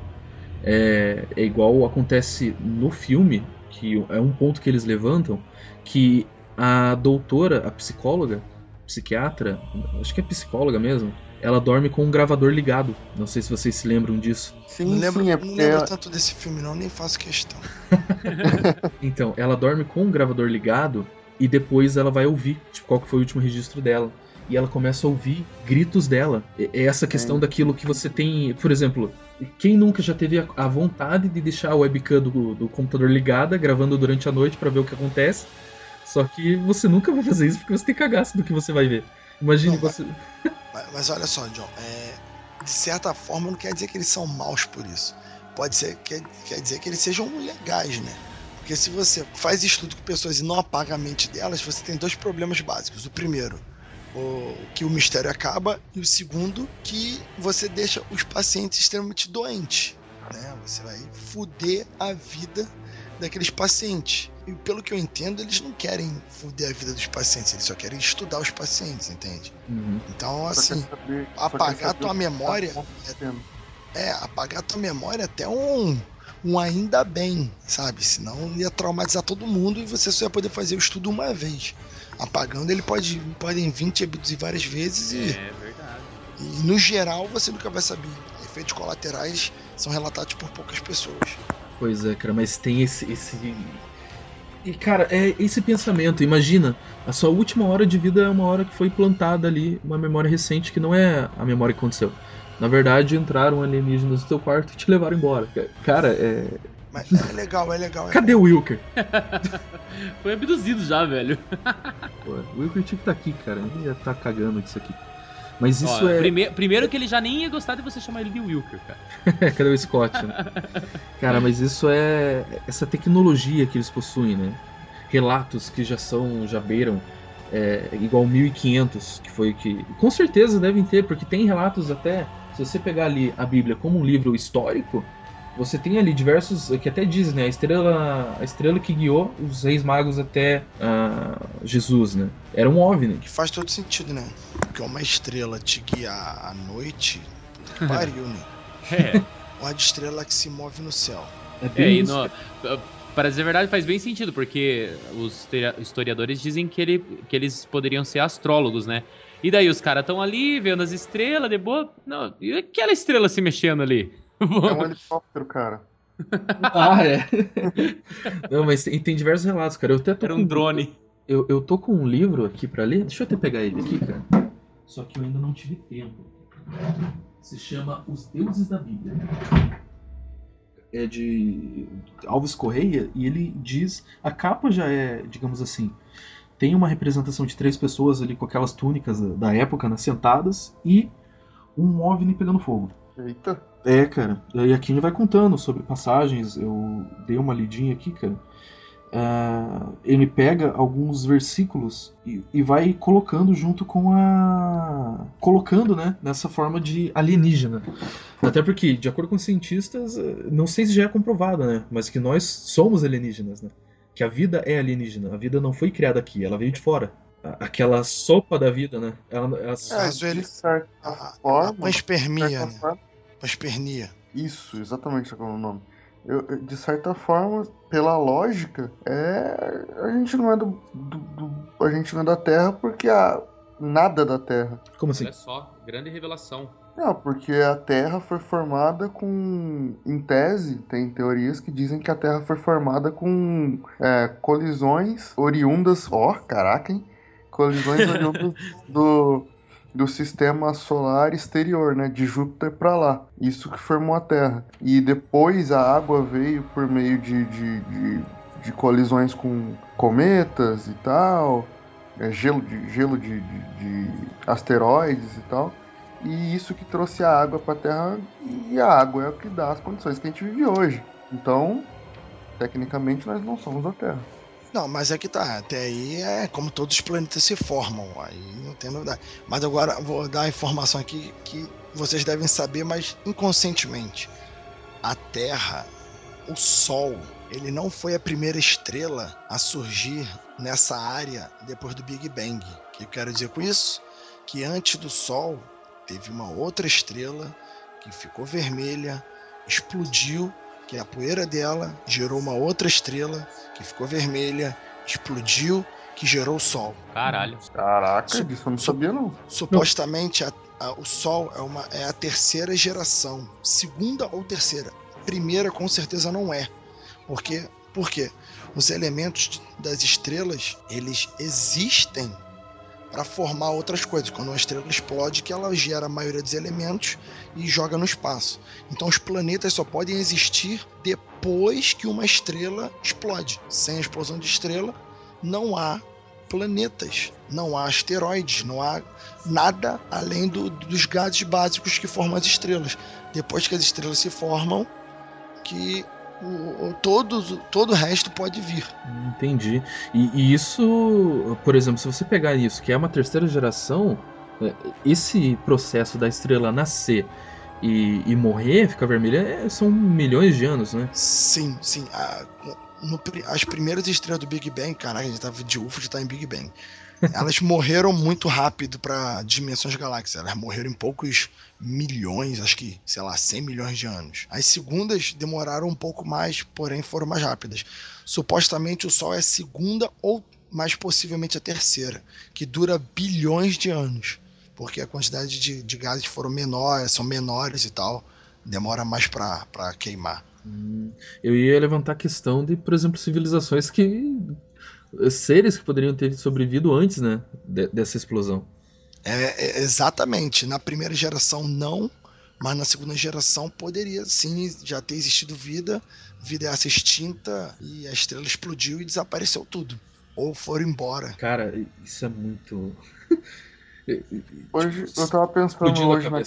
A: É, é igual acontece no filme, que é um ponto que eles levantam, que a doutora, a psicóloga, psiquiatra, acho que é psicóloga mesmo, ela dorme com um gravador ligado. Não sei se vocês se lembram disso.
C: Sim,
D: Não lembro,
C: sim, é
D: não
C: porque
D: lembro tanto desse filme, não, nem faço questão.
A: Então, ela dorme com um gravador ligado e depois ela vai ouvir, tipo, qual que foi o último registro dela. E ela começa a ouvir gritos dela. É é essa questão
C: É.
A: daquilo que você tem. Por exemplo, quem nunca já teve a, a vontade de deixar a webcam do, do computador ligada, gravando durante a noite pra ver o que acontece? Só que você nunca vai fazer isso porque você tem cagaço do que você vai ver. Imagine
D: Não,
A: você.
D: Mas, mas olha só, John, é, de certa forma não quer dizer que eles são maus por isso. Pode ser, quer, quer dizer que eles sejam legais, né? Porque se você faz estudo com pessoas e não apaga a mente delas, você tem dois problemas básicos. O primeiro, o, que o mistério acaba, e o segundo, que você deixa os pacientes extremamente doentes. Né? Você vai fuder a vida daqueles pacientes. E pelo que eu entendo, eles não querem fuder a vida dos pacientes, eles só querem estudar os pacientes, entende?
A: Uhum.
D: Então, assim,
C: saber-
D: apagar tua memória
C: tá acontecendo.
D: é, apagar tua memória é até um, um ainda bem, sabe? Senão ia traumatizar todo mundo e você só ia poder fazer o estudo uma vez. Apagando, ele pode podem vir te abduzir várias vezes e,
B: É verdade.
D: e, no geral você nunca vai saber. Efeitos colaterais são relatados por poucas pessoas.
A: Pois é, cara, mas tem esse. esse... E, cara, é esse pensamento. Imagina, a sua última hora de vida é uma hora que foi plantada ali, uma memória recente que não é a memória que aconteceu. Na verdade, entraram alienígenas no teu quarto e te levaram embora. Cara, é.
D: Mas é legal, é legal. É
A: Cadê o Wilker?
B: Foi abduzido já, velho.
A: Pô, o Wilker tinha que estar aqui, cara. Ele ia estar cagando disso aqui. Mas isso
B: Ó,
A: é.
B: prime- primeiro que ele já nem ia gostar de você chamar ele de Wilker, cara.
A: Cadê o Scott? Né? Cara, mas isso é essa tecnologia que eles possuem, né? Relatos que já são, já beiram é, igual 1500, que foi que com certeza devem ter, porque tem relatos até se você pegar ali a Bíblia como um livro histórico, você tem ali diversos que até diz, né? A estrela, a estrela que guiou os reis magos até ah, Jesus, né? Era um OVNI.
D: Que faz todo sentido, né? Porque uma estrela te guiar à noite, pariu, né?
B: É,
D: Uma de estrela que se move no céu.
A: É
B: é
A: bem
B: e
A: isso.
B: no, para dizer a verdade, faz bem sentido, porque os historia- historiadores dizem que, ele, que eles poderiam ser astrólogos, né? E daí os caras estão ali vendo as estrelas, de boa. Não, e aquela estrela se mexendo ali?
C: É um helicóptero, cara.
A: Ah, é. Não, mas tem, tem diversos relatos, cara. Eu até tô
B: Era
A: com-
B: um drone.
A: Eu, eu tô com um livro aqui pra ler. Deixa eu até pegar ele aqui, cara. Só que eu ainda não tive tempo. Se chama Os Deuses da Bíblia. É de Alves Correia e ele diz. A capa já é, digamos assim. Tem uma representação de três pessoas ali com aquelas túnicas da, da época, né, sentadas, e um OVNI pegando fogo.
C: Eita.
A: É, cara. E aqui ele vai contando sobre passagens. Eu dei uma lidinha aqui, cara. Ah, ele pega alguns versículos e, e vai colocando junto com a. colocando, né? Nessa forma de alienígena. Até porque, de acordo com os cientistas, eh, não sei se já é comprovado, né? Mas que nós somos alienígenas, né? Que a vida é alienígena. A vida não foi criada aqui, ela veio de fora. A- Aquela sopa da vida, né? Ela, ela-
D: É, isso ele- A, a, a
C: forma.
D: panspermia,
C: de certa
D: né? Panspermia.
C: Isso, exatamente qual é o nome. Eu, eu- de certa forma, pela lógica, é a gente não é do, do- do- a gente não é da Terra porque há nada da Terra.
A: Como assim?
B: Olha só, grande revelação.
C: Não, porque a Terra foi formada com, em tese, tem teorias que dizem que a Terra foi formada com é, colisões oriundas, ó, caraca, hein? Colisões oriundas do, do sistema solar exterior, né? De Júpiter para lá. Isso que formou a Terra. E depois a água veio por meio de, de, de, de colisões com cometas e tal, é, gelo, de, gelo de, de, de asteroides e tal. E isso que trouxe a água para a Terra, e a água é o que dá as condições que a gente vive hoje. Então, tecnicamente, nós não somos da Terra.
D: Não, mas é que tá. Até aí é como todos os planetas se formam. Aí não tem novidade. Mas agora vou dar a informação aqui que vocês devem saber, mas inconscientemente. A Terra, o Sol, ele não foi a primeira estrela a surgir nessa área depois do Big Bang. O que eu quero dizer com isso? Que antes do Sol teve uma outra estrela que ficou vermelha, explodiu, que a poeira dela gerou uma outra estrela que ficou vermelha, explodiu, que gerou o Sol.
B: Caralho.
C: Caraca, disso eu não sabia não.
D: Supostamente a- a- o Sol é, uma, é a terceira geração, segunda ou terceira. Primeira com certeza não é, porque por quê? Os elementos das estrelas eles existem para formar outras coisas. Quando uma estrela explode, que ela gera a maioria dos elementos e joga no espaço. Então os planetas só podem existir depois que uma estrela explode. Sem a explosão de estrela, não há planetas, não há asteroides, não há nada além do- dos gases básicos que formam as estrelas. Depois que as estrelas se formam, que o, o- todo, todo o resto pode vir.
A: Entendi. E, e isso, por exemplo, se você pegar isso, que é uma terceira geração, é, esse processo da estrela nascer e, e morrer, ficar vermelha, é- são milhões de anos, né?
D: Sim, sim. a- no as primeiras estrelas do Big Bang, caraca, a gente tava de UFO de estar em Big Bang. Elas morreram muito rápido para dimensões galáxias. Elas morreram em poucos milhões, acho que, sei lá, 100 milhões de anos. As segundas demoraram um pouco mais, porém foram mais rápidas. Supostamente o Sol é a segunda ou mais possivelmente a terceira, que dura bilhões de anos, porque a quantidade de, de gases foram menores, são menores e tal, demora mais para queimar.
A: Hum, Eu ia levantar a questão de, por exemplo, civilizações que. Seres que poderiam ter sobrevivido antes, né? de- dessa explosão.
D: É, é, exatamente. Na primeira geração, não. Mas na segunda geração poderia sim já ter existido vida, vida essa extinta e a estrela explodiu e desapareceu tudo. Ou foram embora.
A: Cara, isso é muito.
C: Hoje eu tava pensando hoje na.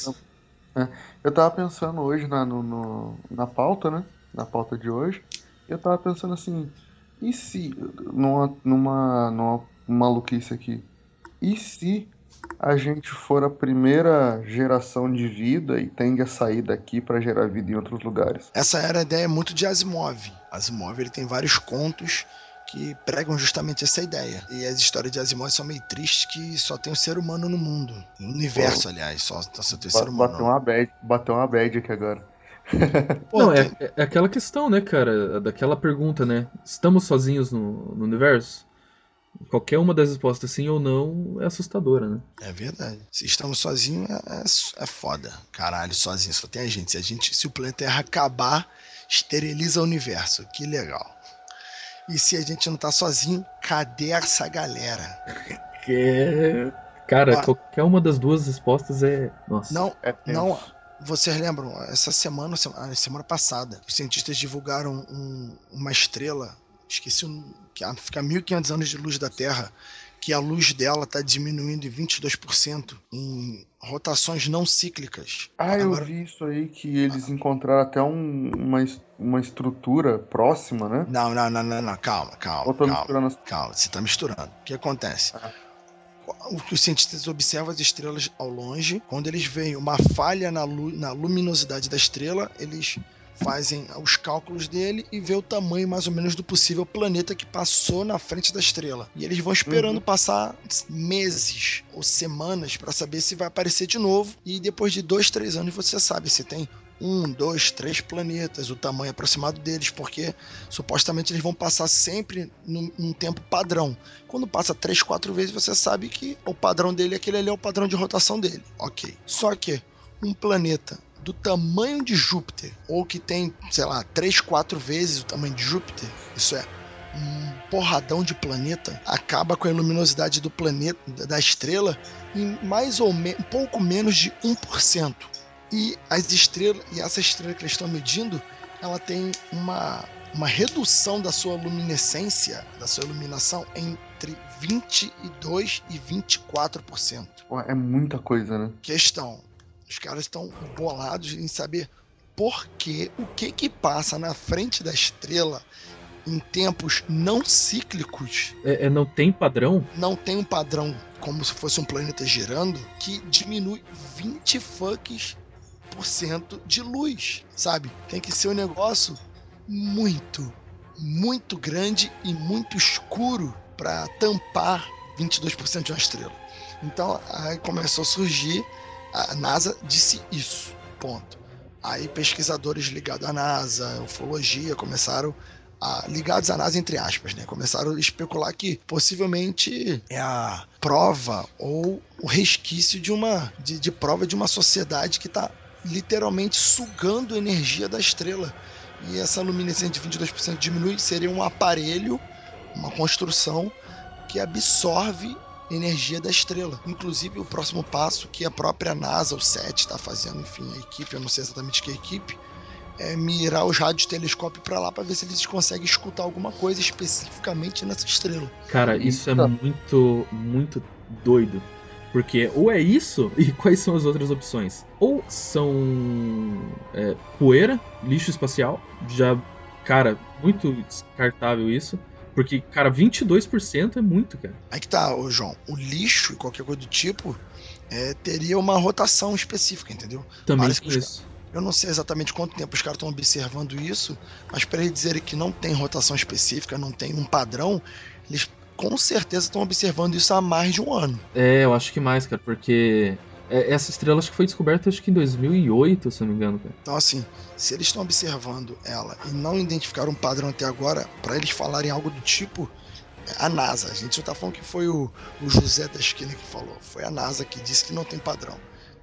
C: É, eu tava pensando hoje na, no, no- na pauta, né? Na pauta de hoje. Eu tava pensando assim, e se, numa, numa, numa maluquice aqui, e se a gente for a primeira geração de vida e tende a sair daqui pra gerar vida em outros lugares?
D: Essa era a ideia muito de Asimov. Asimov ele tem vários contos que pregam justamente essa ideia. E as histórias de Asimov são meio tristes que só tem o ser humano no mundo. No universo, aliás, só, só tem o ser
C: Ba-
D: humano.
C: Bateu uma bad, bateu uma bad aqui agora.
D: Pô,
A: Não,
D: tem-
A: é, é aquela questão, né, cara? Daquela pergunta, né? Estamos sozinhos no, no universo? Qualquer uma das respostas, sim ou não, é assustadora, né?
D: É verdade. Se estamos sozinhos, é, é, é foda. Caralho, sozinho, só tem a gente. Se, a gente. se o planeta Terra acabar, esteriliza o universo. Que legal. E se a gente não tá sozinho, cadê essa galera?
A: Que... Cara,
D: Ah.
A: qualquer uma das duas respostas é. Nossa.
D: Não,
C: É
D: não. Vocês lembram? Essa semana, sema- a semana passada, os cientistas divulgaram um- uma estrela, esqueci o que a- fica a 1500 anos de luz da Terra, que a luz dela está diminuindo em 22% em rotações não cíclicas.
C: Ah, eu
D: Agora-
C: vi isso aí que eles encontraram até um- uma, uma estrutura próxima, né?
D: Não, não, não, não, não, calma, calma,
C: Ou tô
D: calma.
C: misturando as
D: Calma, você está misturando. O que acontece?
C: Ah.
D: O que os cientistas observam as estrelas ao longe, quando eles veem uma falha na, lu- na luminosidade da estrela, eles fazem os cálculos dele e vê o tamanho mais ou menos do possível planeta que passou na frente da estrela. E eles vão esperando
C: Uhum.
D: passar meses ou semanas para saber se vai aparecer de novo. E depois de dois, três anos você sabe se tem um, dois, três planetas, o tamanho aproximado deles, porque supostamente eles vão passar sempre num, num tempo padrão. Quando passa três, quatro vezes, você sabe que o padrão dele, aquele ali é o padrão de rotação dele. Ok. Só que um planeta do tamanho de Júpiter, ou que tem, sei lá, três, quatro vezes o tamanho de Júpiter, isso é um porradão de planeta, acaba com a luminosidade do planeta, da estrela, em mais ou menos, pouco menos de 1%. E as estrelas, e essa estrela que eles estão medindo, ela tem uma, uma redução da sua luminescência, da sua iluminação, entre 22% e 24%.
C: Pô, É muita coisa, né?
D: Questão: Os caras estão bolados em saber por que, o que que passa na frente da estrela em tempos não cíclicos,
A: É, é, não tem padrão?
D: não tem um padrão como se fosse um planeta girando que diminui 20 fucks por cento de luz, sabe? Tem que ser um negócio muito, muito grande e muito escuro para tampar 22% de uma estrela. Então aí começou a surgir, a NASA disse isso, ponto. Aí pesquisadores ligados à NASA, ufologia, começaram a, ligados à NASA entre aspas, né? Começaram a especular que possivelmente é a prova ou o resquício de uma de, de prova de uma sociedade que está literalmente sugando energia da estrela. E essa luminescência de 22% diminui, seria um aparelho, uma construção que absorve energia da estrela. Inclusive o próximo passo que a própria NASA, o SET, está fazendo, enfim, a equipe, eu não sei exatamente que equipe, é mirar os rádios telescópio para lá para ver se eles conseguem escutar alguma coisa especificamente nessa estrela.
A: Cara, isso é muito, muito doido. Porque ou é isso, e quais são as outras opções? Ou são é, poeira, lixo espacial, já, cara, muito descartável isso. Porque, cara, 22% é muito, cara.
D: Aí que tá, ô João, o lixo e qualquer coisa do tipo é, teria uma rotação específica, entendeu?
A: Também
D: Parece
A: isso.
D: Eu não sei exatamente quanto tempo os caras estão observando isso, mas para eles dizerem que não tem rotação específica, não tem um padrão, eles com certeza estão observando isso há mais de um ano.
A: É, eu acho que mais, cara, porque é, essa estrela acho que foi descoberta acho que em 2008, se não me engano, cara.
D: Então, assim, se eles estão observando ela e não identificaram um padrão até agora, para eles falarem algo do tipo, é a NASA. A gente só tá falando que foi o, o José da esquina que falou. Foi a NASA que disse que não tem padrão.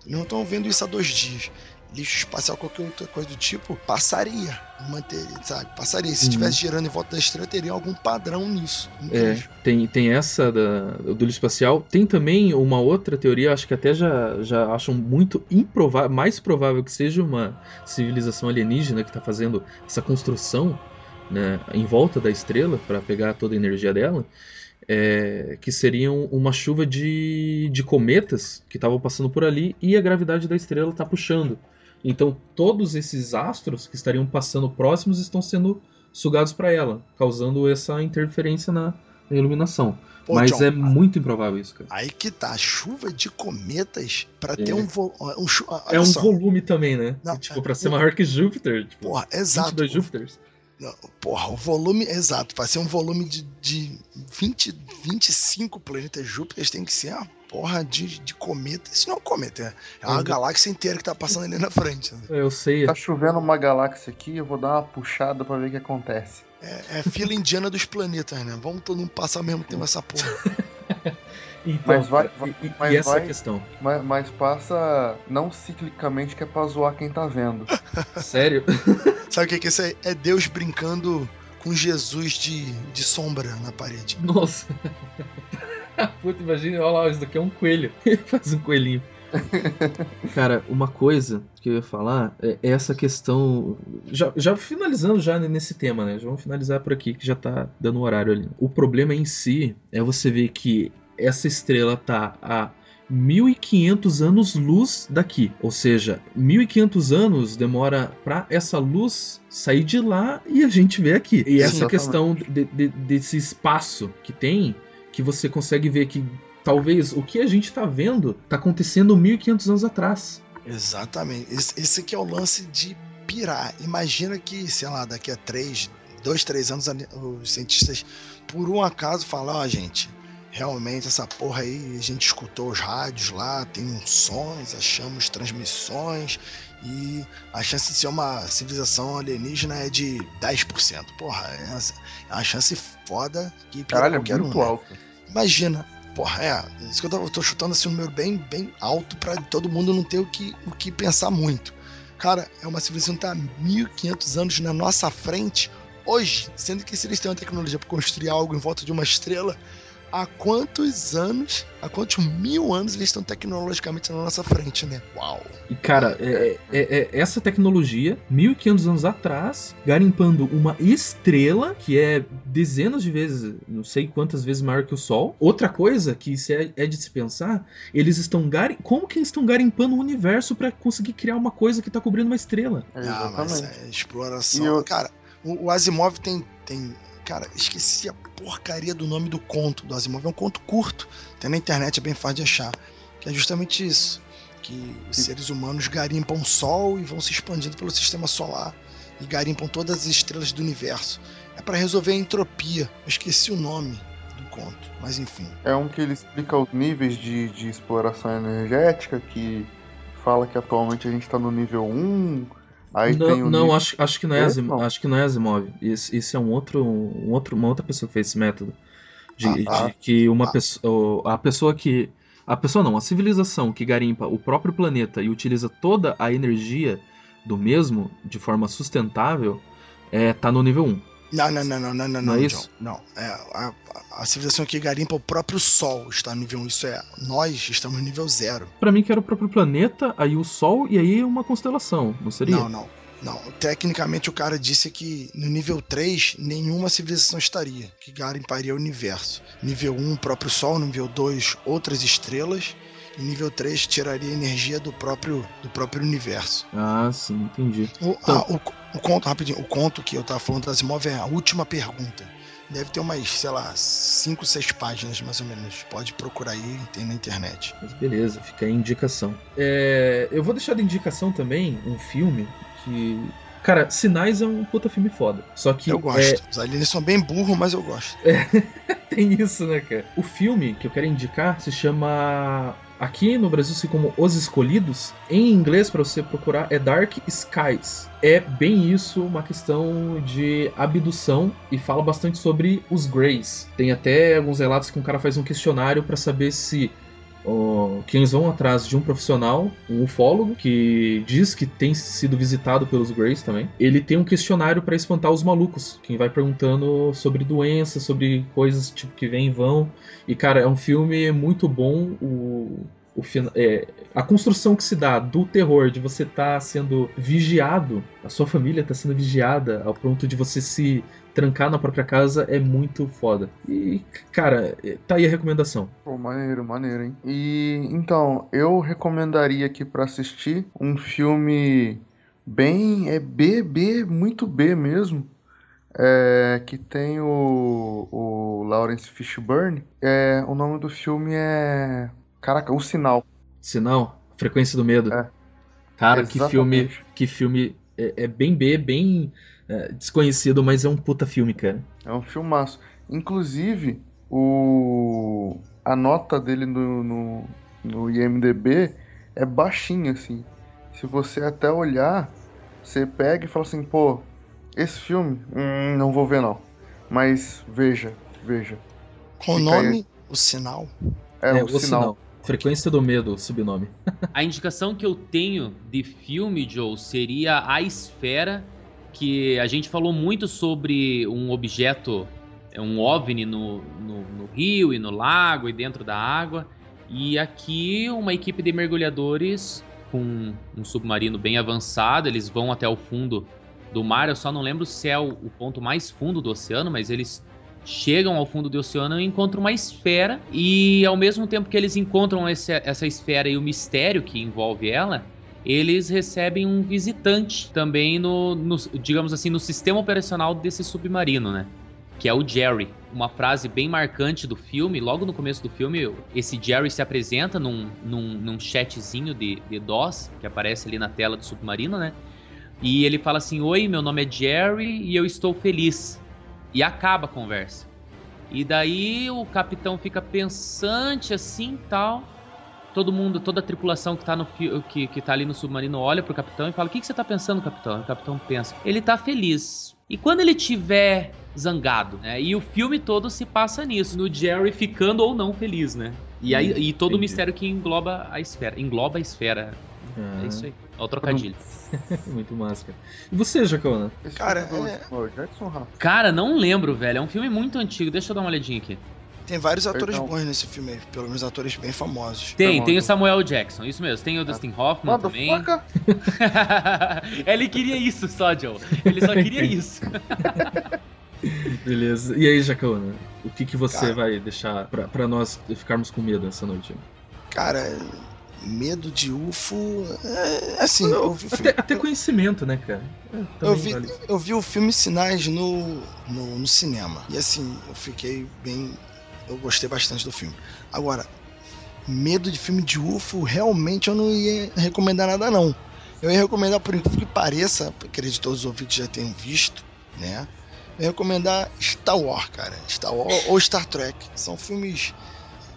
D: Eles não estão vendo isso há dois dias. Lixo espacial, qualquer outra coisa do tipo, passaria. Manteria, sabe? Passaria. Se
A: Uhum.
D: estivesse girando em volta da estrela, teria algum padrão nisso.
A: É, tem, tem essa da, do lixo espacial. Tem também uma outra teoria, acho que até já, já acham muito improvável, mais provável que seja uma civilização alienígena que está fazendo essa construção né, em volta da estrela para pegar toda a energia dela. é, que seriam uma chuva de, de cometas que estavam passando por ali e a gravidade da estrela está puxando. Então todos esses astros que estariam passando próximos estão sendo sugados para ela, causando essa interferência na, na iluminação.
D: Pô,
A: Mas
D: John,
A: é muito improvável isso, cara.
D: Aí que tá, chuva de cometas para
A: É.
D: ter um, vo... um chu-
A: É um
D: só.
A: volume também, né?
D: Não,
A: tipo,
D: é-
A: pra ser maior que Júpiter. Tipo,
D: Porra, exato.
A: 22 Júpiters.
D: Não, porra, o volume, exato, para ser um volume de, de 20, 25 planetas Júpiter tem que ser uma porra de, de cometa. Isso não é um cometa, é uma
A: Uhum.
D: galáxia inteira que tá passando ali na frente. né?
A: Eu sei.
C: Tá chovendo uma galáxia aqui, eu vou dar uma puxada pra ver o que acontece.
D: É, é fila indiana dos planetas, né? Vamos todo mundo passar ao mesmo tempo essa porra.
A: Então,
C: Mas vai-
A: e, e-
C: mas
A: e essa
C: vai-
A: questão?
C: Mas, mas passa não ciclicamente, que é pra zoar quem tá vendo.
A: Sério?
D: Sabe o que que é isso aí? É Deus brincando com Jesus de, de sombra na parede.
A: Nossa. Puta, imagina, olha lá, isso daqui é um coelho. Faz um coelhinho. Cara, uma coisa que eu ia falar é essa questão. Já, já finalizando já nesse tema, né? Já vamos finalizar por aqui, que já tá dando horário ali. O problema em si é você ver que essa estrela tá a 1500 anos-luz daqui. Ou seja, 1500 anos demora pra essa luz sair de lá e a gente ver aqui. E essa
C: Exatamente.
A: questão de- de- desse espaço que tem, que você consegue ver que talvez o que a gente tá vendo tá acontecendo 1500 anos atrás.
D: Exatamente. Esse, esse aqui é o lance de pirar. Imagina que, sei lá, daqui a três, dois, três anos, os cientistas, por um acaso, falam, ó, gente, realmente essa porra aí, a gente escutou os rádios lá, tem uns sons, achamos transmissões, e a chance de ser uma civilização alienígena é de 10%. Porra, é uma- é uma chance foda que
C: Caralho, é
D: qualquer um,
C: muito
D: né?
C: alto.
D: Imagina, porra, é, isso que eu tô, eu tô chutando assim um número bem, bem alto pra todo mundo não ter o que, o que pensar muito. Cara, é uma civilização que tá há 1500 anos na nossa frente hoje, sendo que se eles têm uma tecnologia para construir algo em volta de uma estrela, há quantos anos, há quantos mil anos eles estão tecnologicamente na nossa frente, né? Uau!
A: E, cara, é, é- é- essa tecnologia, 1500 anos atrás, garimpando uma estrela que é dezenas de vezes, não sei quantas vezes maior que o Sol. Outra coisa que isso é, é de se pensar, eles estão garim... como que eles estão garimpando o universo pra conseguir criar uma coisa que tá cobrindo uma estrela?
C: É,
D: Ah, mas é exploração.
C: E eu-
D: Cara, o, o Asimov tem, tem. Cara, esqueci a porcaria do nome do conto do Asimov. É um conto curto. Tem na internet, é bem fácil de achar. Que é justamente isso. Que os seres humanos garimpam o Sol e vão se expandindo pelo sistema solar. E garimpam todas as estrelas do universo. É pra resolver a entropia. Eu esqueci o nome do conto. Mas enfim.
C: É um que ele explica os níveis de, de exploração energética, que fala que atualmente a gente tá no nível 1. Aí
A: não,
C: tem o
A: não acho, acho que não é
C: É?
A: Asimov,
C: Não.
A: acho que não é Asimov. Esse, esse é um outro, um outro, uma outra pessoa que fez esse método. De,
D: Ah,
A: de
C: tá.
A: que uma
D: Ah.
A: pessoa, a pessoa que a pessoa não, a civilização que garimpa o próprio planeta e utiliza toda a energia do mesmo de forma sustentável, é, tá no nível 1.
D: Não, não, não, não, não, não,
A: Não é
D: não,
A: isso?
D: John. Não. É, a, a- civilização que garimpa o próprio Sol está no nível 1. Isso é. Nós estamos no nível 0.
A: Pra mim que era o próprio planeta, aí o Sol e aí uma constelação, não seria?
D: Não, não. Não, tecnicamente o cara disse que no nível 3 nenhuma civilização estaria, que garimparia o universo. Nível 1, o próprio Sol, nível 2, outras estrelas, nível 3 tiraria energia do próprio, do próprio universo.
A: Ah, sim, entendi.
D: O,
A: Então-
D: ah, o, o conto, rapidinho, o conto que eu tava falando das Asimov é a última pergunta. Deve ter umas, sei lá, 5, 6 páginas mais ou menos. Pode procurar aí, tem na internet.
A: Mas beleza, fica aí a indicação. É, eu vou deixar de indicação também um filme que. Cara, Sinais é um puta filme foda. Só que
D: Eu
A: é,
D: gosto. Os aliens são bem burros, mas eu gosto.
A: tem isso, né, cara? O filme que eu quero indicar se chama. Aqui no Brasil se como Os Escolhidos. Em inglês, pra você procurar, é Dark Skies. É bem isso, uma questão de abdução e fala bastante sobre os Greys. Tem até alguns relatos que um cara faz um questionário pra saber se ó, que eles vão atrás de um profissional, um ufólogo, que diz que tem sido visitado pelos Greys também. Ele tem um questionário pra espantar os malucos, quem vai perguntando sobre doenças, sobre coisas tipo que vêm e vão. E cara, é um filme muito bom. O, o é, a construção que se dá do terror de você estar sendo vigiado, a sua família tá sendo vigiada ao ponto de você se trancar na própria casa é muito foda. E, cara, tá aí a recomendação.
C: Pô, maneiro, maneiro, hein? E então, eu recomendaria aqui pra assistir um filme bem. É B, B, muito B mesmo. É, que tem o, o Lawrence Fishburne. É, o nome do filme é. Caraca, O Sinal.
A: Sinal, Frequência do Medo.
C: É.
A: Cara, que filme,
C: Exatamente.
A: que filme é, é bem B, bem é, desconhecido, mas é um puta filme, cara.
C: É um filmaço. Inclusive, o... a nota dele no, no, no IMDB é baixinha, assim. Se você até olhar, você pega e fala assim, pô, esse filme, hum, não vou ver não. Mas veja, veja.
D: Com o
C: Fica aí.
D: nome, o sinal.
C: É,
A: É,
C: o sinal.
A: Frequência do Medo, o subnome.
B: A indicação que eu tenho de filme, Joe, seria A Esfera, que a gente falou muito sobre um objeto, é um OVNI no, no, no rio e no lago e dentro da água. E aqui uma equipe de mergulhadores com um submarino bem avançado, eles vão até o fundo do mar. Eu só não lembro se é o, o ponto mais fundo do oceano, mas eles chegam ao fundo do oceano e encontram uma esfera. E ao mesmo tempo que eles encontram esse- essa esfera e o mistério que envolve ela, eles recebem um visitante também no, no- digamos assim, no sistema operacional desse submarino, né? Que é o Jerry. Uma frase bem marcante do filme, logo no começo do filme, esse Jerry se apresenta num, num, num chatzinho de, de DOS, que aparece ali na tela do submarino, né? E ele fala assim: Oi, meu nome é Jerry e eu estou feliz. E acaba a conversa. E daí o capitão fica pensante assim tal. Todo mundo, toda a tripulação que tá, no, que, que tá ali no submarino olha pro capitão e fala: O que, que você tá pensando, capitão? O capitão pensa: Ele tá feliz. E quando ele tiver zangado, né? E o filme todo se passa nisso, no Jerry ficando ou não feliz, né? E, aí, e todo o
A: entendi.
B: mistério que engloba a esfera. Engloba a esfera. É isso aí. É o trocadilho.
A: Muito massa, cara. E você, Jacona?
D: Cara, é-
C: Jackson.
B: Cara, não lembro, velho. É um filme muito antigo. Deixa eu dar uma olhadinha aqui.
D: Tem vários atores
C: Perdão.
D: bons nesse filme aí, pelo menos atores bem famosos.
B: Tem, tem o Samuel Jackson, isso mesmo. Tem o Dustin Hoffman também.
C: Motherfucker!
B: Ele queria isso só, Joe. Ele só queria isso.
A: Beleza. E aí, Jacaúna? O que, que você
D: Cara.
A: vai deixar pra, pra nós ficarmos com medo essa noite?
D: Cara, medo de UFO. É, assim, eu vi, o
A: Até,
D: filme-
A: até conhecimento, né, cara? É,
D: eu,
A: também
D: vi,
A: vale.
D: eu vi o filme Sinais no, no, no cinema. E assim, eu fiquei bem. Eu gostei bastante do filme. Agora, medo de filme de UFO, realmente eu não ia recomendar nada, não. Eu ia recomendar, por incrível que pareça, acredito que todos os ouvintes já tenham visto, né? Eu ia recomendar Star Wars, cara. Star Wars ou Star Trek. São filmes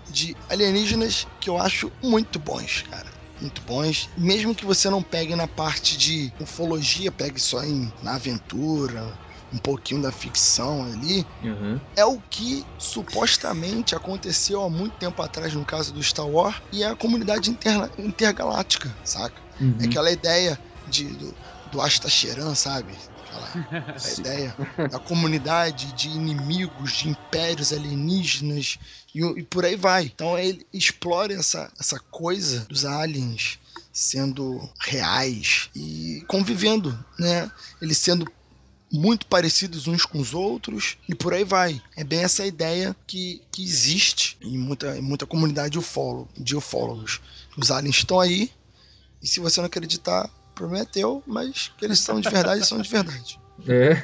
D: de alienígenas que eu acho muito bons, cara. Muito bons. Mesmo que você não pegue na parte de ufologia, pegue só em, na aventura, um pouquinho da ficção ali,
A: Aham.
D: é o que supostamente aconteceu há muito tempo atrás no caso do Star Wars e é a comunidade interna, intergaláctica, saca?
A: Uhum.
D: É aquela ideia de, do, do Astacheran, sabe? Aquela a ideia da comunidade de inimigos, de impérios alienígenas e, e por aí vai. Então ele explora essa, essa coisa dos aliens sendo reais e convivendo, né? Eles sendo muito parecidos uns com os outros e por aí vai. É bem essa ideia que, que existe em muita, em muita comunidade ufólogo, de ufólogos. Os aliens estão aí e se você não acreditar, o problema é teu, mas que eles são de verdade, são de verdade.
A: É.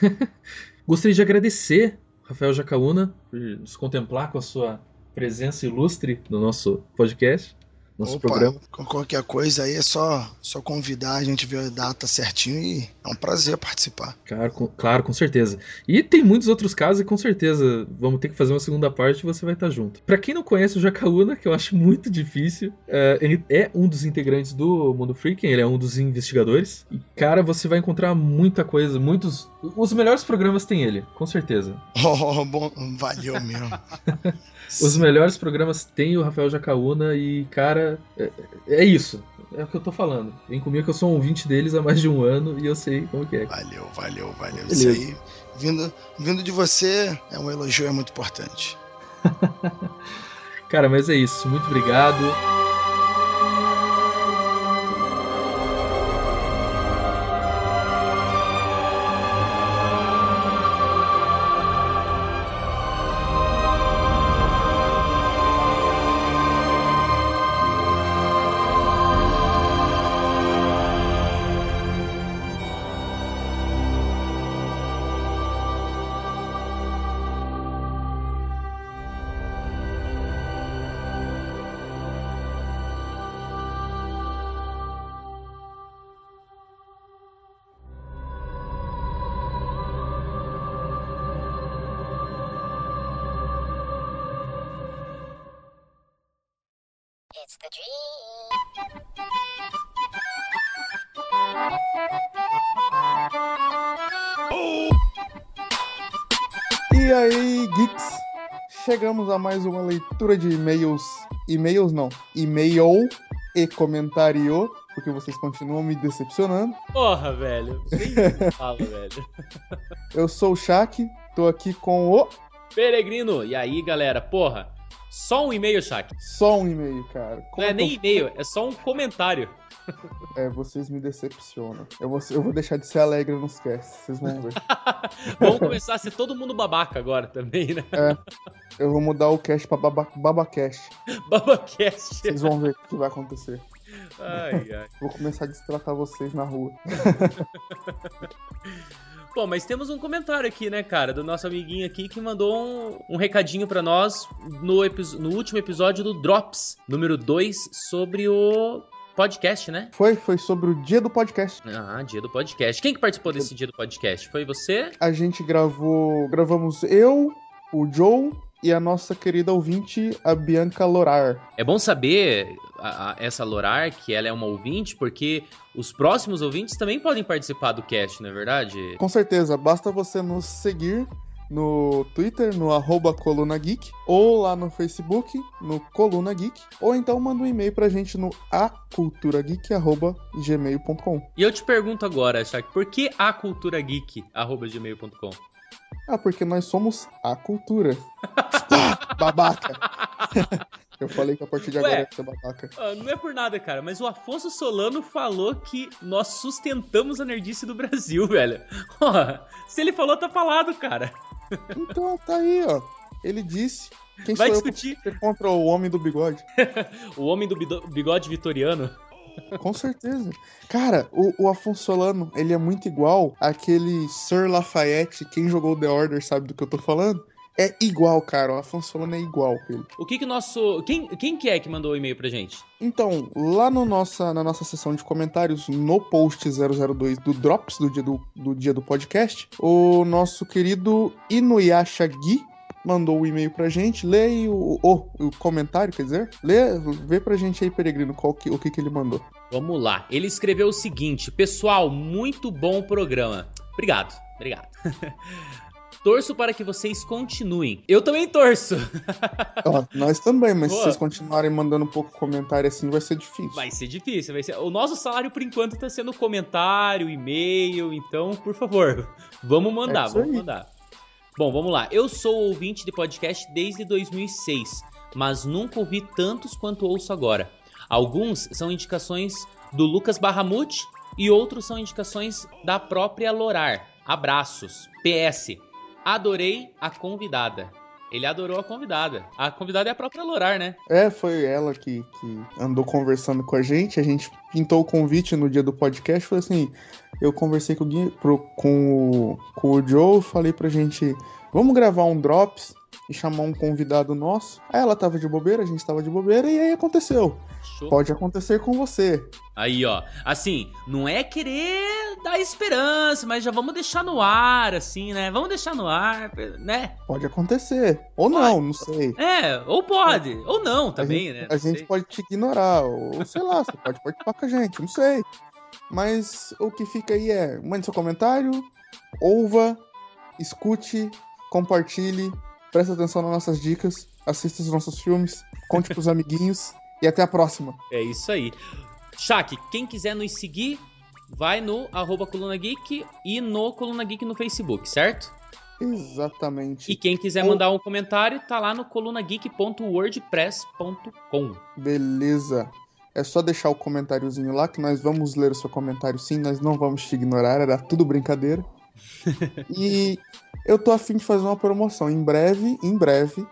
A: Gostaria de agradecer, Rafael Jacaúna, por nos contemplar com a sua presença ilustre no nosso podcast, nosso
D: Opa,
A: programa.
D: com qualquer coisa aí é só, só convidar, a gente ver a data certinho e é um prazer participar.
A: Claro com, claro, com certeza. E tem muitos outros casos e com certeza vamos ter que fazer uma segunda parte e você vai estar junto. Pra quem não conhece o Jacaúna, que eu acho muito difícil, é, ele é um dos integrantes do Mundo Freaking, ele é um dos investigadores. E, cara, você vai encontrar muita coisa, muitos... Os melhores programas tem ele, com certeza.
D: Oh, bom, valeu mesmo.
A: Os melhores programas tem o Rafael Jacaúna e, cara, é, é isso. É o que eu tô falando. Vem comigo que eu sou um ouvinte deles há mais de um ano e eu sei como que é.
D: Valeu, valeu, valeu.
A: Beleza.
D: Isso aí, vindo, vindo de você, é um elogio, é muito importante.
A: Cara, mas é isso. Muito obrigado.
C: A mais uma leitura de e-mails. E-mails não. E-mail e comentário, porque vocês continuam me decepcionando.
B: Porra, velho. Nem fala, velho.
C: Eu sou o Shaq, tô aqui com o.
B: Peregrino. E aí, galera? Porra, só um e-mail, Shaq.
C: Só um e-mail, cara.
B: Não
C: Como
B: é
C: eu
B: nem e-mail, é só um comentário.
C: É, vocês me decepcionam. Eu vou, eu vou deixar de ser alegre nos casts, vocês vão ver.
B: Vamos começar a ser todo mundo babaca agora também, né?
C: Eu vou mudar o cast pra baba, Babacast.
B: Babacast.
C: Vocês vão ver o que vai acontecer.
B: Ai, ai.
C: Vou começar a destratar vocês na rua.
B: Bom, mas temos um comentário aqui, né, cara, do nosso amiguinho aqui que mandou um, um recadinho pra nós no, no último episódio do Drops, número 2, sobre o podcast, né?
C: Foi, foi sobre o dia do podcast.
B: Ah, dia do podcast. Quem que participou desse dia do podcast? Foi você?
C: A gente gravou. Gravamos eu, o Joe e a nossa querida ouvinte, a Bianca Lorar.
B: É bom saber, a- a- essa Lorar, que ela é uma ouvinte, porque os próximos ouvintes também podem participar do cast, não é verdade?
C: Com certeza, basta você nos seguir no Twitter, no arroba Coluna Geek, ou lá no Facebook, no Coluna Geek, ou então manda um e-mail pra gente no aculturageek.gmail.com.
B: E eu te pergunto agora, Shaq, por que a cultura geek, arroba gmail.com?
C: Ah, porque nós somos a cultura. babaca. Eu falei que a partir de
B: Ué.
C: agora ser babaca.
B: Ah, não é por nada, cara, mas o Afonso Solano falou que nós sustentamos a nerdice do Brasil, velho. Se ele falou, tá falado, cara.
C: Então tá aí, ó. Ele disse. Quem
B: Vai
C: eu
B: discutir
C: ser contra o homem do bigode?
B: o homem do bigode vitoriano.
C: Com certeza. Cara, o, o Afonso Solano, ele é muito igual àquele Sir Lafayette. Quem jogou The Order sabe do que eu tô falando? É igual, cara. O Afonso Solano é igual.
B: O que que nosso... Quem, quem que é que mandou o e-mail pra gente?
C: Então, lá no nossa, na nossa seção de comentários, no post 002 do Drops, do dia do, do dia do podcast, o nosso querido Inuyasha Gui mandou o e-mail pra gente. Lê aí o, o, o comentário, quer dizer? Lê, vê pra gente aí, Peregrino, qual que, o que, que ele mandou.
B: Vamos lá. Ele escreveu o seguinte: Pessoal, muito bom o programa. Obrigado, obrigado. Torço para que vocês continuem. Eu também torço.
C: Ó, nós também, mas
B: Boa.
C: se vocês continuarem mandando um pouco comentário assim, vai ser difícil.
B: Vai ser difícil, vai ser. O nosso salário, por enquanto, tá sendo comentário, e-mail, então, por favor, vamos mandar,
C: É
B: vamos mandar. Bom, vamos lá. Eu sou ouvinte de podcast desde 2006, mas nunca ouvi tantos quanto ouço agora. Alguns são indicações do Lucas Barramute e outros são indicações da própria Lorar. Abraços. PS. Adorei a convidada. Ele adorou a convidada. A convidada é a própria Lorar, né?
C: É, foi ela que, que andou conversando com a gente. A gente pintou o convite no dia do podcast. Foi assim: eu conversei com o, Gui, pro- com, o, com o Joe, falei pra gente: vamos gravar um Drops e chamar um convidado nosso. Aí ela tava de bobeira, a gente tava de bobeira, e aí aconteceu.
B: Show.
C: Pode acontecer com você.
B: Aí, ó. Assim, não é querer dar esperança, mas já vamos deixar no ar, assim, né? Vamos deixar no ar, né?
C: Pode acontecer. Ou não, não sei.
B: É, ou pode, ou não também,
C: a gente,
B: né?
C: A
B: Não
C: gente
B: sei.
C: pode te ignorar, ou sei lá, você pode participar com a gente, não sei. Mas o que fica aí é: mande seu comentário, ouva, escute, compartilhe, preste atenção nas nossas dicas, assista os nossos filmes, conte pros amiguinhos e até a próxima.
B: É isso aí. Shaq, quem quiser nos seguir, vai no arroba Coluna Geek e no Coluna Geek no Facebook, certo?
C: Exatamente.
B: E quem quiser mandar um comentário, tá lá no colunageek.wordpress.com.
C: Beleza. É só deixar o comentáriozinho lá que nós vamos ler o seu comentário sim, nós não vamos te ignorar, era tudo brincadeira. e eu tô afim de fazer uma promoção. Em breve, em breve,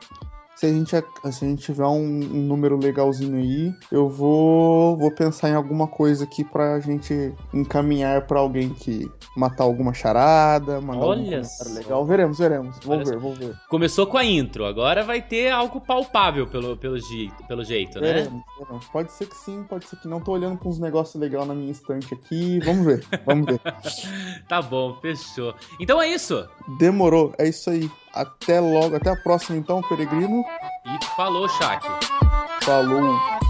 C: se a gente, se a gente tiver um, um número legalzinho aí, eu vou, vou pensar em alguma coisa aqui pra gente encaminhar pra alguém que matar alguma charada, mandar
B: Olha
C: legal. Veremos, veremos. Vou
B: Olha
C: ver, vou ver.
B: Começou com a intro, agora vai ter algo palpável pelo, pelo, jeito, pelo jeito, né?
C: Veremos. Pode ser que sim, pode ser que não. Tô olhando com uns negócios legais na minha estante aqui. Vamos ver, vamos ver.
B: Tá bom, fechou. Então é isso.
C: Demorou, é isso aí. Até logo, até a próxima então, Peregrino.
B: E falou, Shaq.
C: Falou.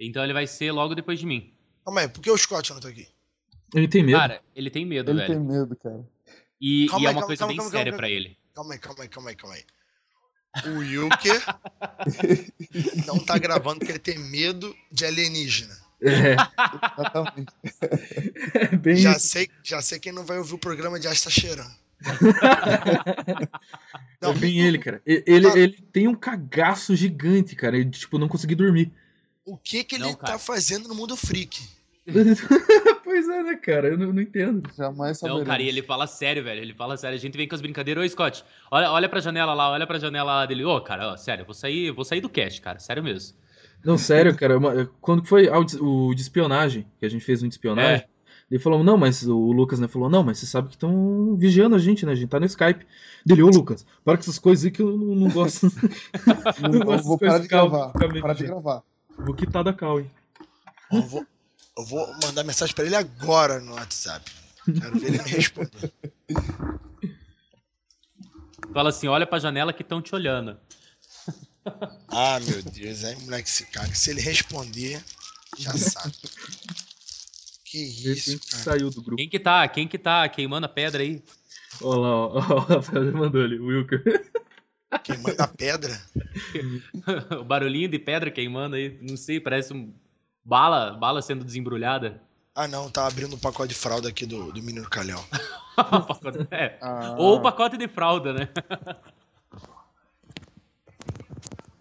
B: Então ele vai ser logo depois de mim.
D: Calma aí, por que o Scott não tá aqui?
A: Ele tem medo.
B: Cara, ele tem medo,
C: Ele
B: velho.
C: tem medo, cara.
B: E,
D: Calma
B: e é
D: aí,
B: uma
D: calma,
B: coisa
D: calma,
B: bem
D: calma,
B: séria
D: calma.
B: pra ele.
D: Calma aí, calma aí, calma aí, calma aí. O Yuki não tá gravando porque ele tem medo de alienígena.
A: É,
C: Exatamente.
A: é bem
D: Já
A: isso.
D: sei, já sei quem não vai ouvir o programa de Asta cheirando.
A: É bem ele, cara. Ele,
D: Ah.
A: ele tem um cagaço gigante, cara. Ele, tipo, não conseguir dormir.
D: O que que ele
B: Não,
D: tá fazendo no mundo freak?
A: pois é, né, cara? Eu não, não entendo.
C: Jamais saberemos.
B: Não, cara, e ele fala sério, velho. Ele fala sério. A gente vem com as brincadeiras. Ô, Scott, olha, olha pra janela lá, olha pra janela lá dele. Ô, cara, ó, sério, eu vou sair, eu vou sair do cast, cara. Sério mesmo.
A: Não, sério, cara. Quando foi o de- espionagem, que a gente fez um de espionagem, ele falou, não, mas o Lucas, né, falou, não, mas você sabe que estão vigiando a gente, né? A gente tá no Skype. Dele, ô Lucas, para com essas coisas aí que eu não, não gosto.
C: Não,
A: gosto
C: vou parar de gravar. parar de gravar.
A: Vou quitar da cal, hein?
D: Ó, vou, Eu vou mandar mensagem pra ele agora no WhatsApp. Quero ver ele me responder.
B: Fala assim, olha pra janela que estão te olhando.
D: Ah, meu Deus, aí moleque se caga. Se ele responder, já sabe. Que isso,
A: que
D: cara.
A: saiu do grupo.
B: Quem que tá? Quem que tá queimando a pedra aí?
A: Olha lá, ó, ó, o Rafael já mandou ali, o Wilker.
D: Quem manda pedra?
B: o barulhinho de pedra queimando aí, não sei, parece um bala, bala sendo desembrulhada.
D: Ah, não, tá abrindo o pacote de fralda aqui do, do menino Calhau.
B: É.
C: Ah,
B: Ou o pacote de fralda, né?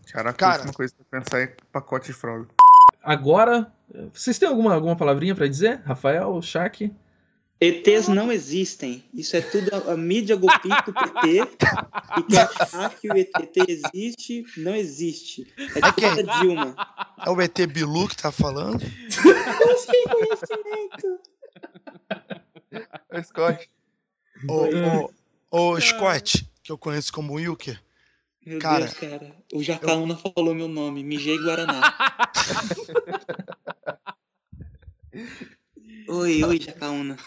C: Caraca,
D: Cara.
C: a última coisa que eu pensar é pacote de fralda.
A: Agora, vocês têm alguma, alguma palavrinha pra dizer? Rafael, Shaq?
G: ETs não existem. Isso é tudo a, a mídia golpista do PT. E quer achar que o ET existe, não existe. É de
D: quem?
G: da Dilma.
D: É o ET Bilu que tá falando?
G: Sem conhecimento.
C: É Scott.
D: Ô, ô, ô, Scott, que eu conheço como Wilker.
G: Meu
D: Cara,
G: Deus, cara. O Jacaúna falou meu nome. Mijei Guaraná. oi, oi, Jacaúna.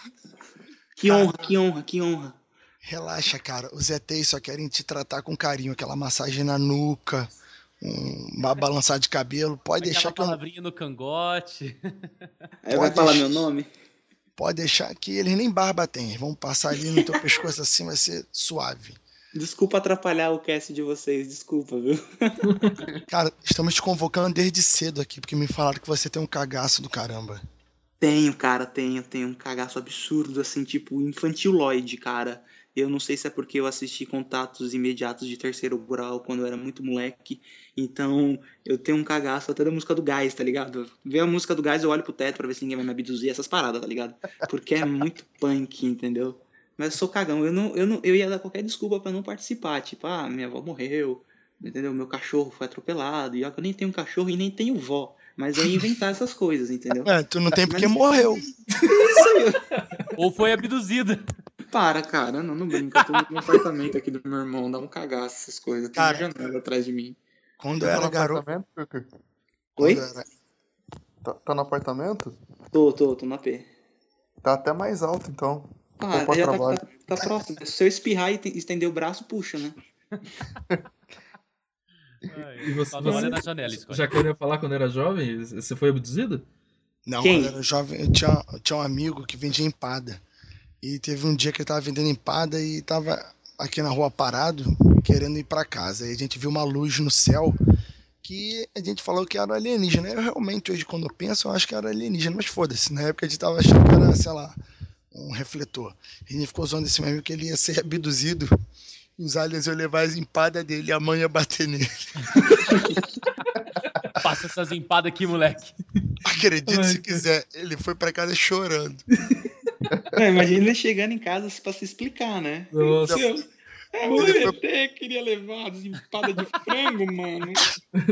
G: Que honra, que honra, que honra.
D: Relaxa, cara. Os ETs só querem te tratar com carinho. Aquela massagem na nuca, um, uma balançada de cabelo. Pode deixar
B: Aquela
D: que eu,
B: palavrinha no cangote.
G: Aí vai falar
D: deixar.
G: meu nome?
D: pode deixar que eles nem barba têm. Eles Vão passar ali no teu pescoço assim, vai ser suave.
G: Desculpa atrapalhar o cast de vocês, desculpa, viu?
D: Cara, estamos te convocando desde cedo aqui, porque me falaram que você tem um cagaço do caramba.
G: Tenho, cara, tenho, tenho um cagaço absurdo, assim, tipo, infantiloide, cara. Eu não sei se é porque eu assisti Contatos Imediatos de Terceiro Grau quando eu era muito moleque. Então, eu tenho um cagaço até da música do Gás, tá ligado? Vê a música do Gás, eu olho pro teto pra ver se ninguém vai me abduzir, essas paradas, tá ligado? Porque é muito punk, entendeu? Mas eu sou cagão, eu, não, eu, não, eu ia dar qualquer desculpa pra não participar. Tipo, ah, minha avó morreu, entendeu? Meu cachorro foi atropelado. E ó, que eu nem tenho cachorro e nem tenho vó. Mas eu ia inventar essas coisas, entendeu?
D: É, tu não tem porque
G: Mas-
D: morreu.
B: Ou foi abduzida.
G: Para, cara, não, não brinca. Eu tô no apartamento aqui do meu irmão, dá um cagaço essas coisas. Tem
D: Cara.
G: uma janela atrás de mim.
D: Quando eu
C: Tá
D: era
C: no
D: garoto.
G: Oi?
D: eu era-
C: Tá, tá no apartamento?
G: Tô, tô, tô na P.
C: Tá até mais alto, então.
G: Ah, já tá,
C: trabalho.
G: tá, tá próximo. Se eu espirrar e te- estender o braço, puxa, né?
A: E você-
B: Só não
A: você-
B: olha na janela, Scott.
A: Já que eu ia falar quando era jovem, você foi abduzido?
D: Não,
G: Quem?
D: quando eu era jovem, eu tinha, eu tinha um amigo que vendia empada. E teve um dia que ele tava vendendo empada e tava aqui na rua parado, querendo ir pra casa. E a gente viu uma luz no céu que a gente falou que era alienígena. Eu realmente, hoje, quando eu penso, eu acho que era alienígena, mas foda-se. Na época a gente tava achando que era, sei lá, um refletor. E a gente ficou zoando esse meu amigo que ele ia ser abduzido. Os aliens iam levar as empadas dele e a mãe ia bater nele.
B: Passa essas empadas aqui, moleque.
D: Acredite se quiser, ele foi pra casa chorando.
G: Imagina ele chegando em casa pra se explicar, né?
A: Nossa.
G: É,
D: o
G: ET queria levar as empadas de frango, mano.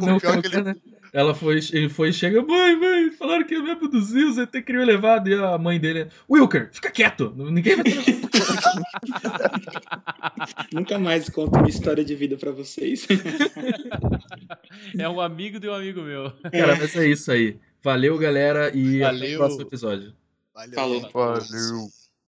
A: Não,
D: pior
A: foi,
D: que ele-
A: né? Ela foi, ele foi e chega, mãe, mãe, falaram que ia me abduzir, o ZT queria levar, e a mãe dele, Wilker, fica quieto, ninguém vai
G: Nunca mais conto minha história de vida pra vocês.
B: É um amigo de um amigo meu.
A: Cara, mas é isso aí. Valeu, galera, e até
B: Valeu.
A: o próximo episódio.
D: Valeu.
G: Falou.
C: Valeu.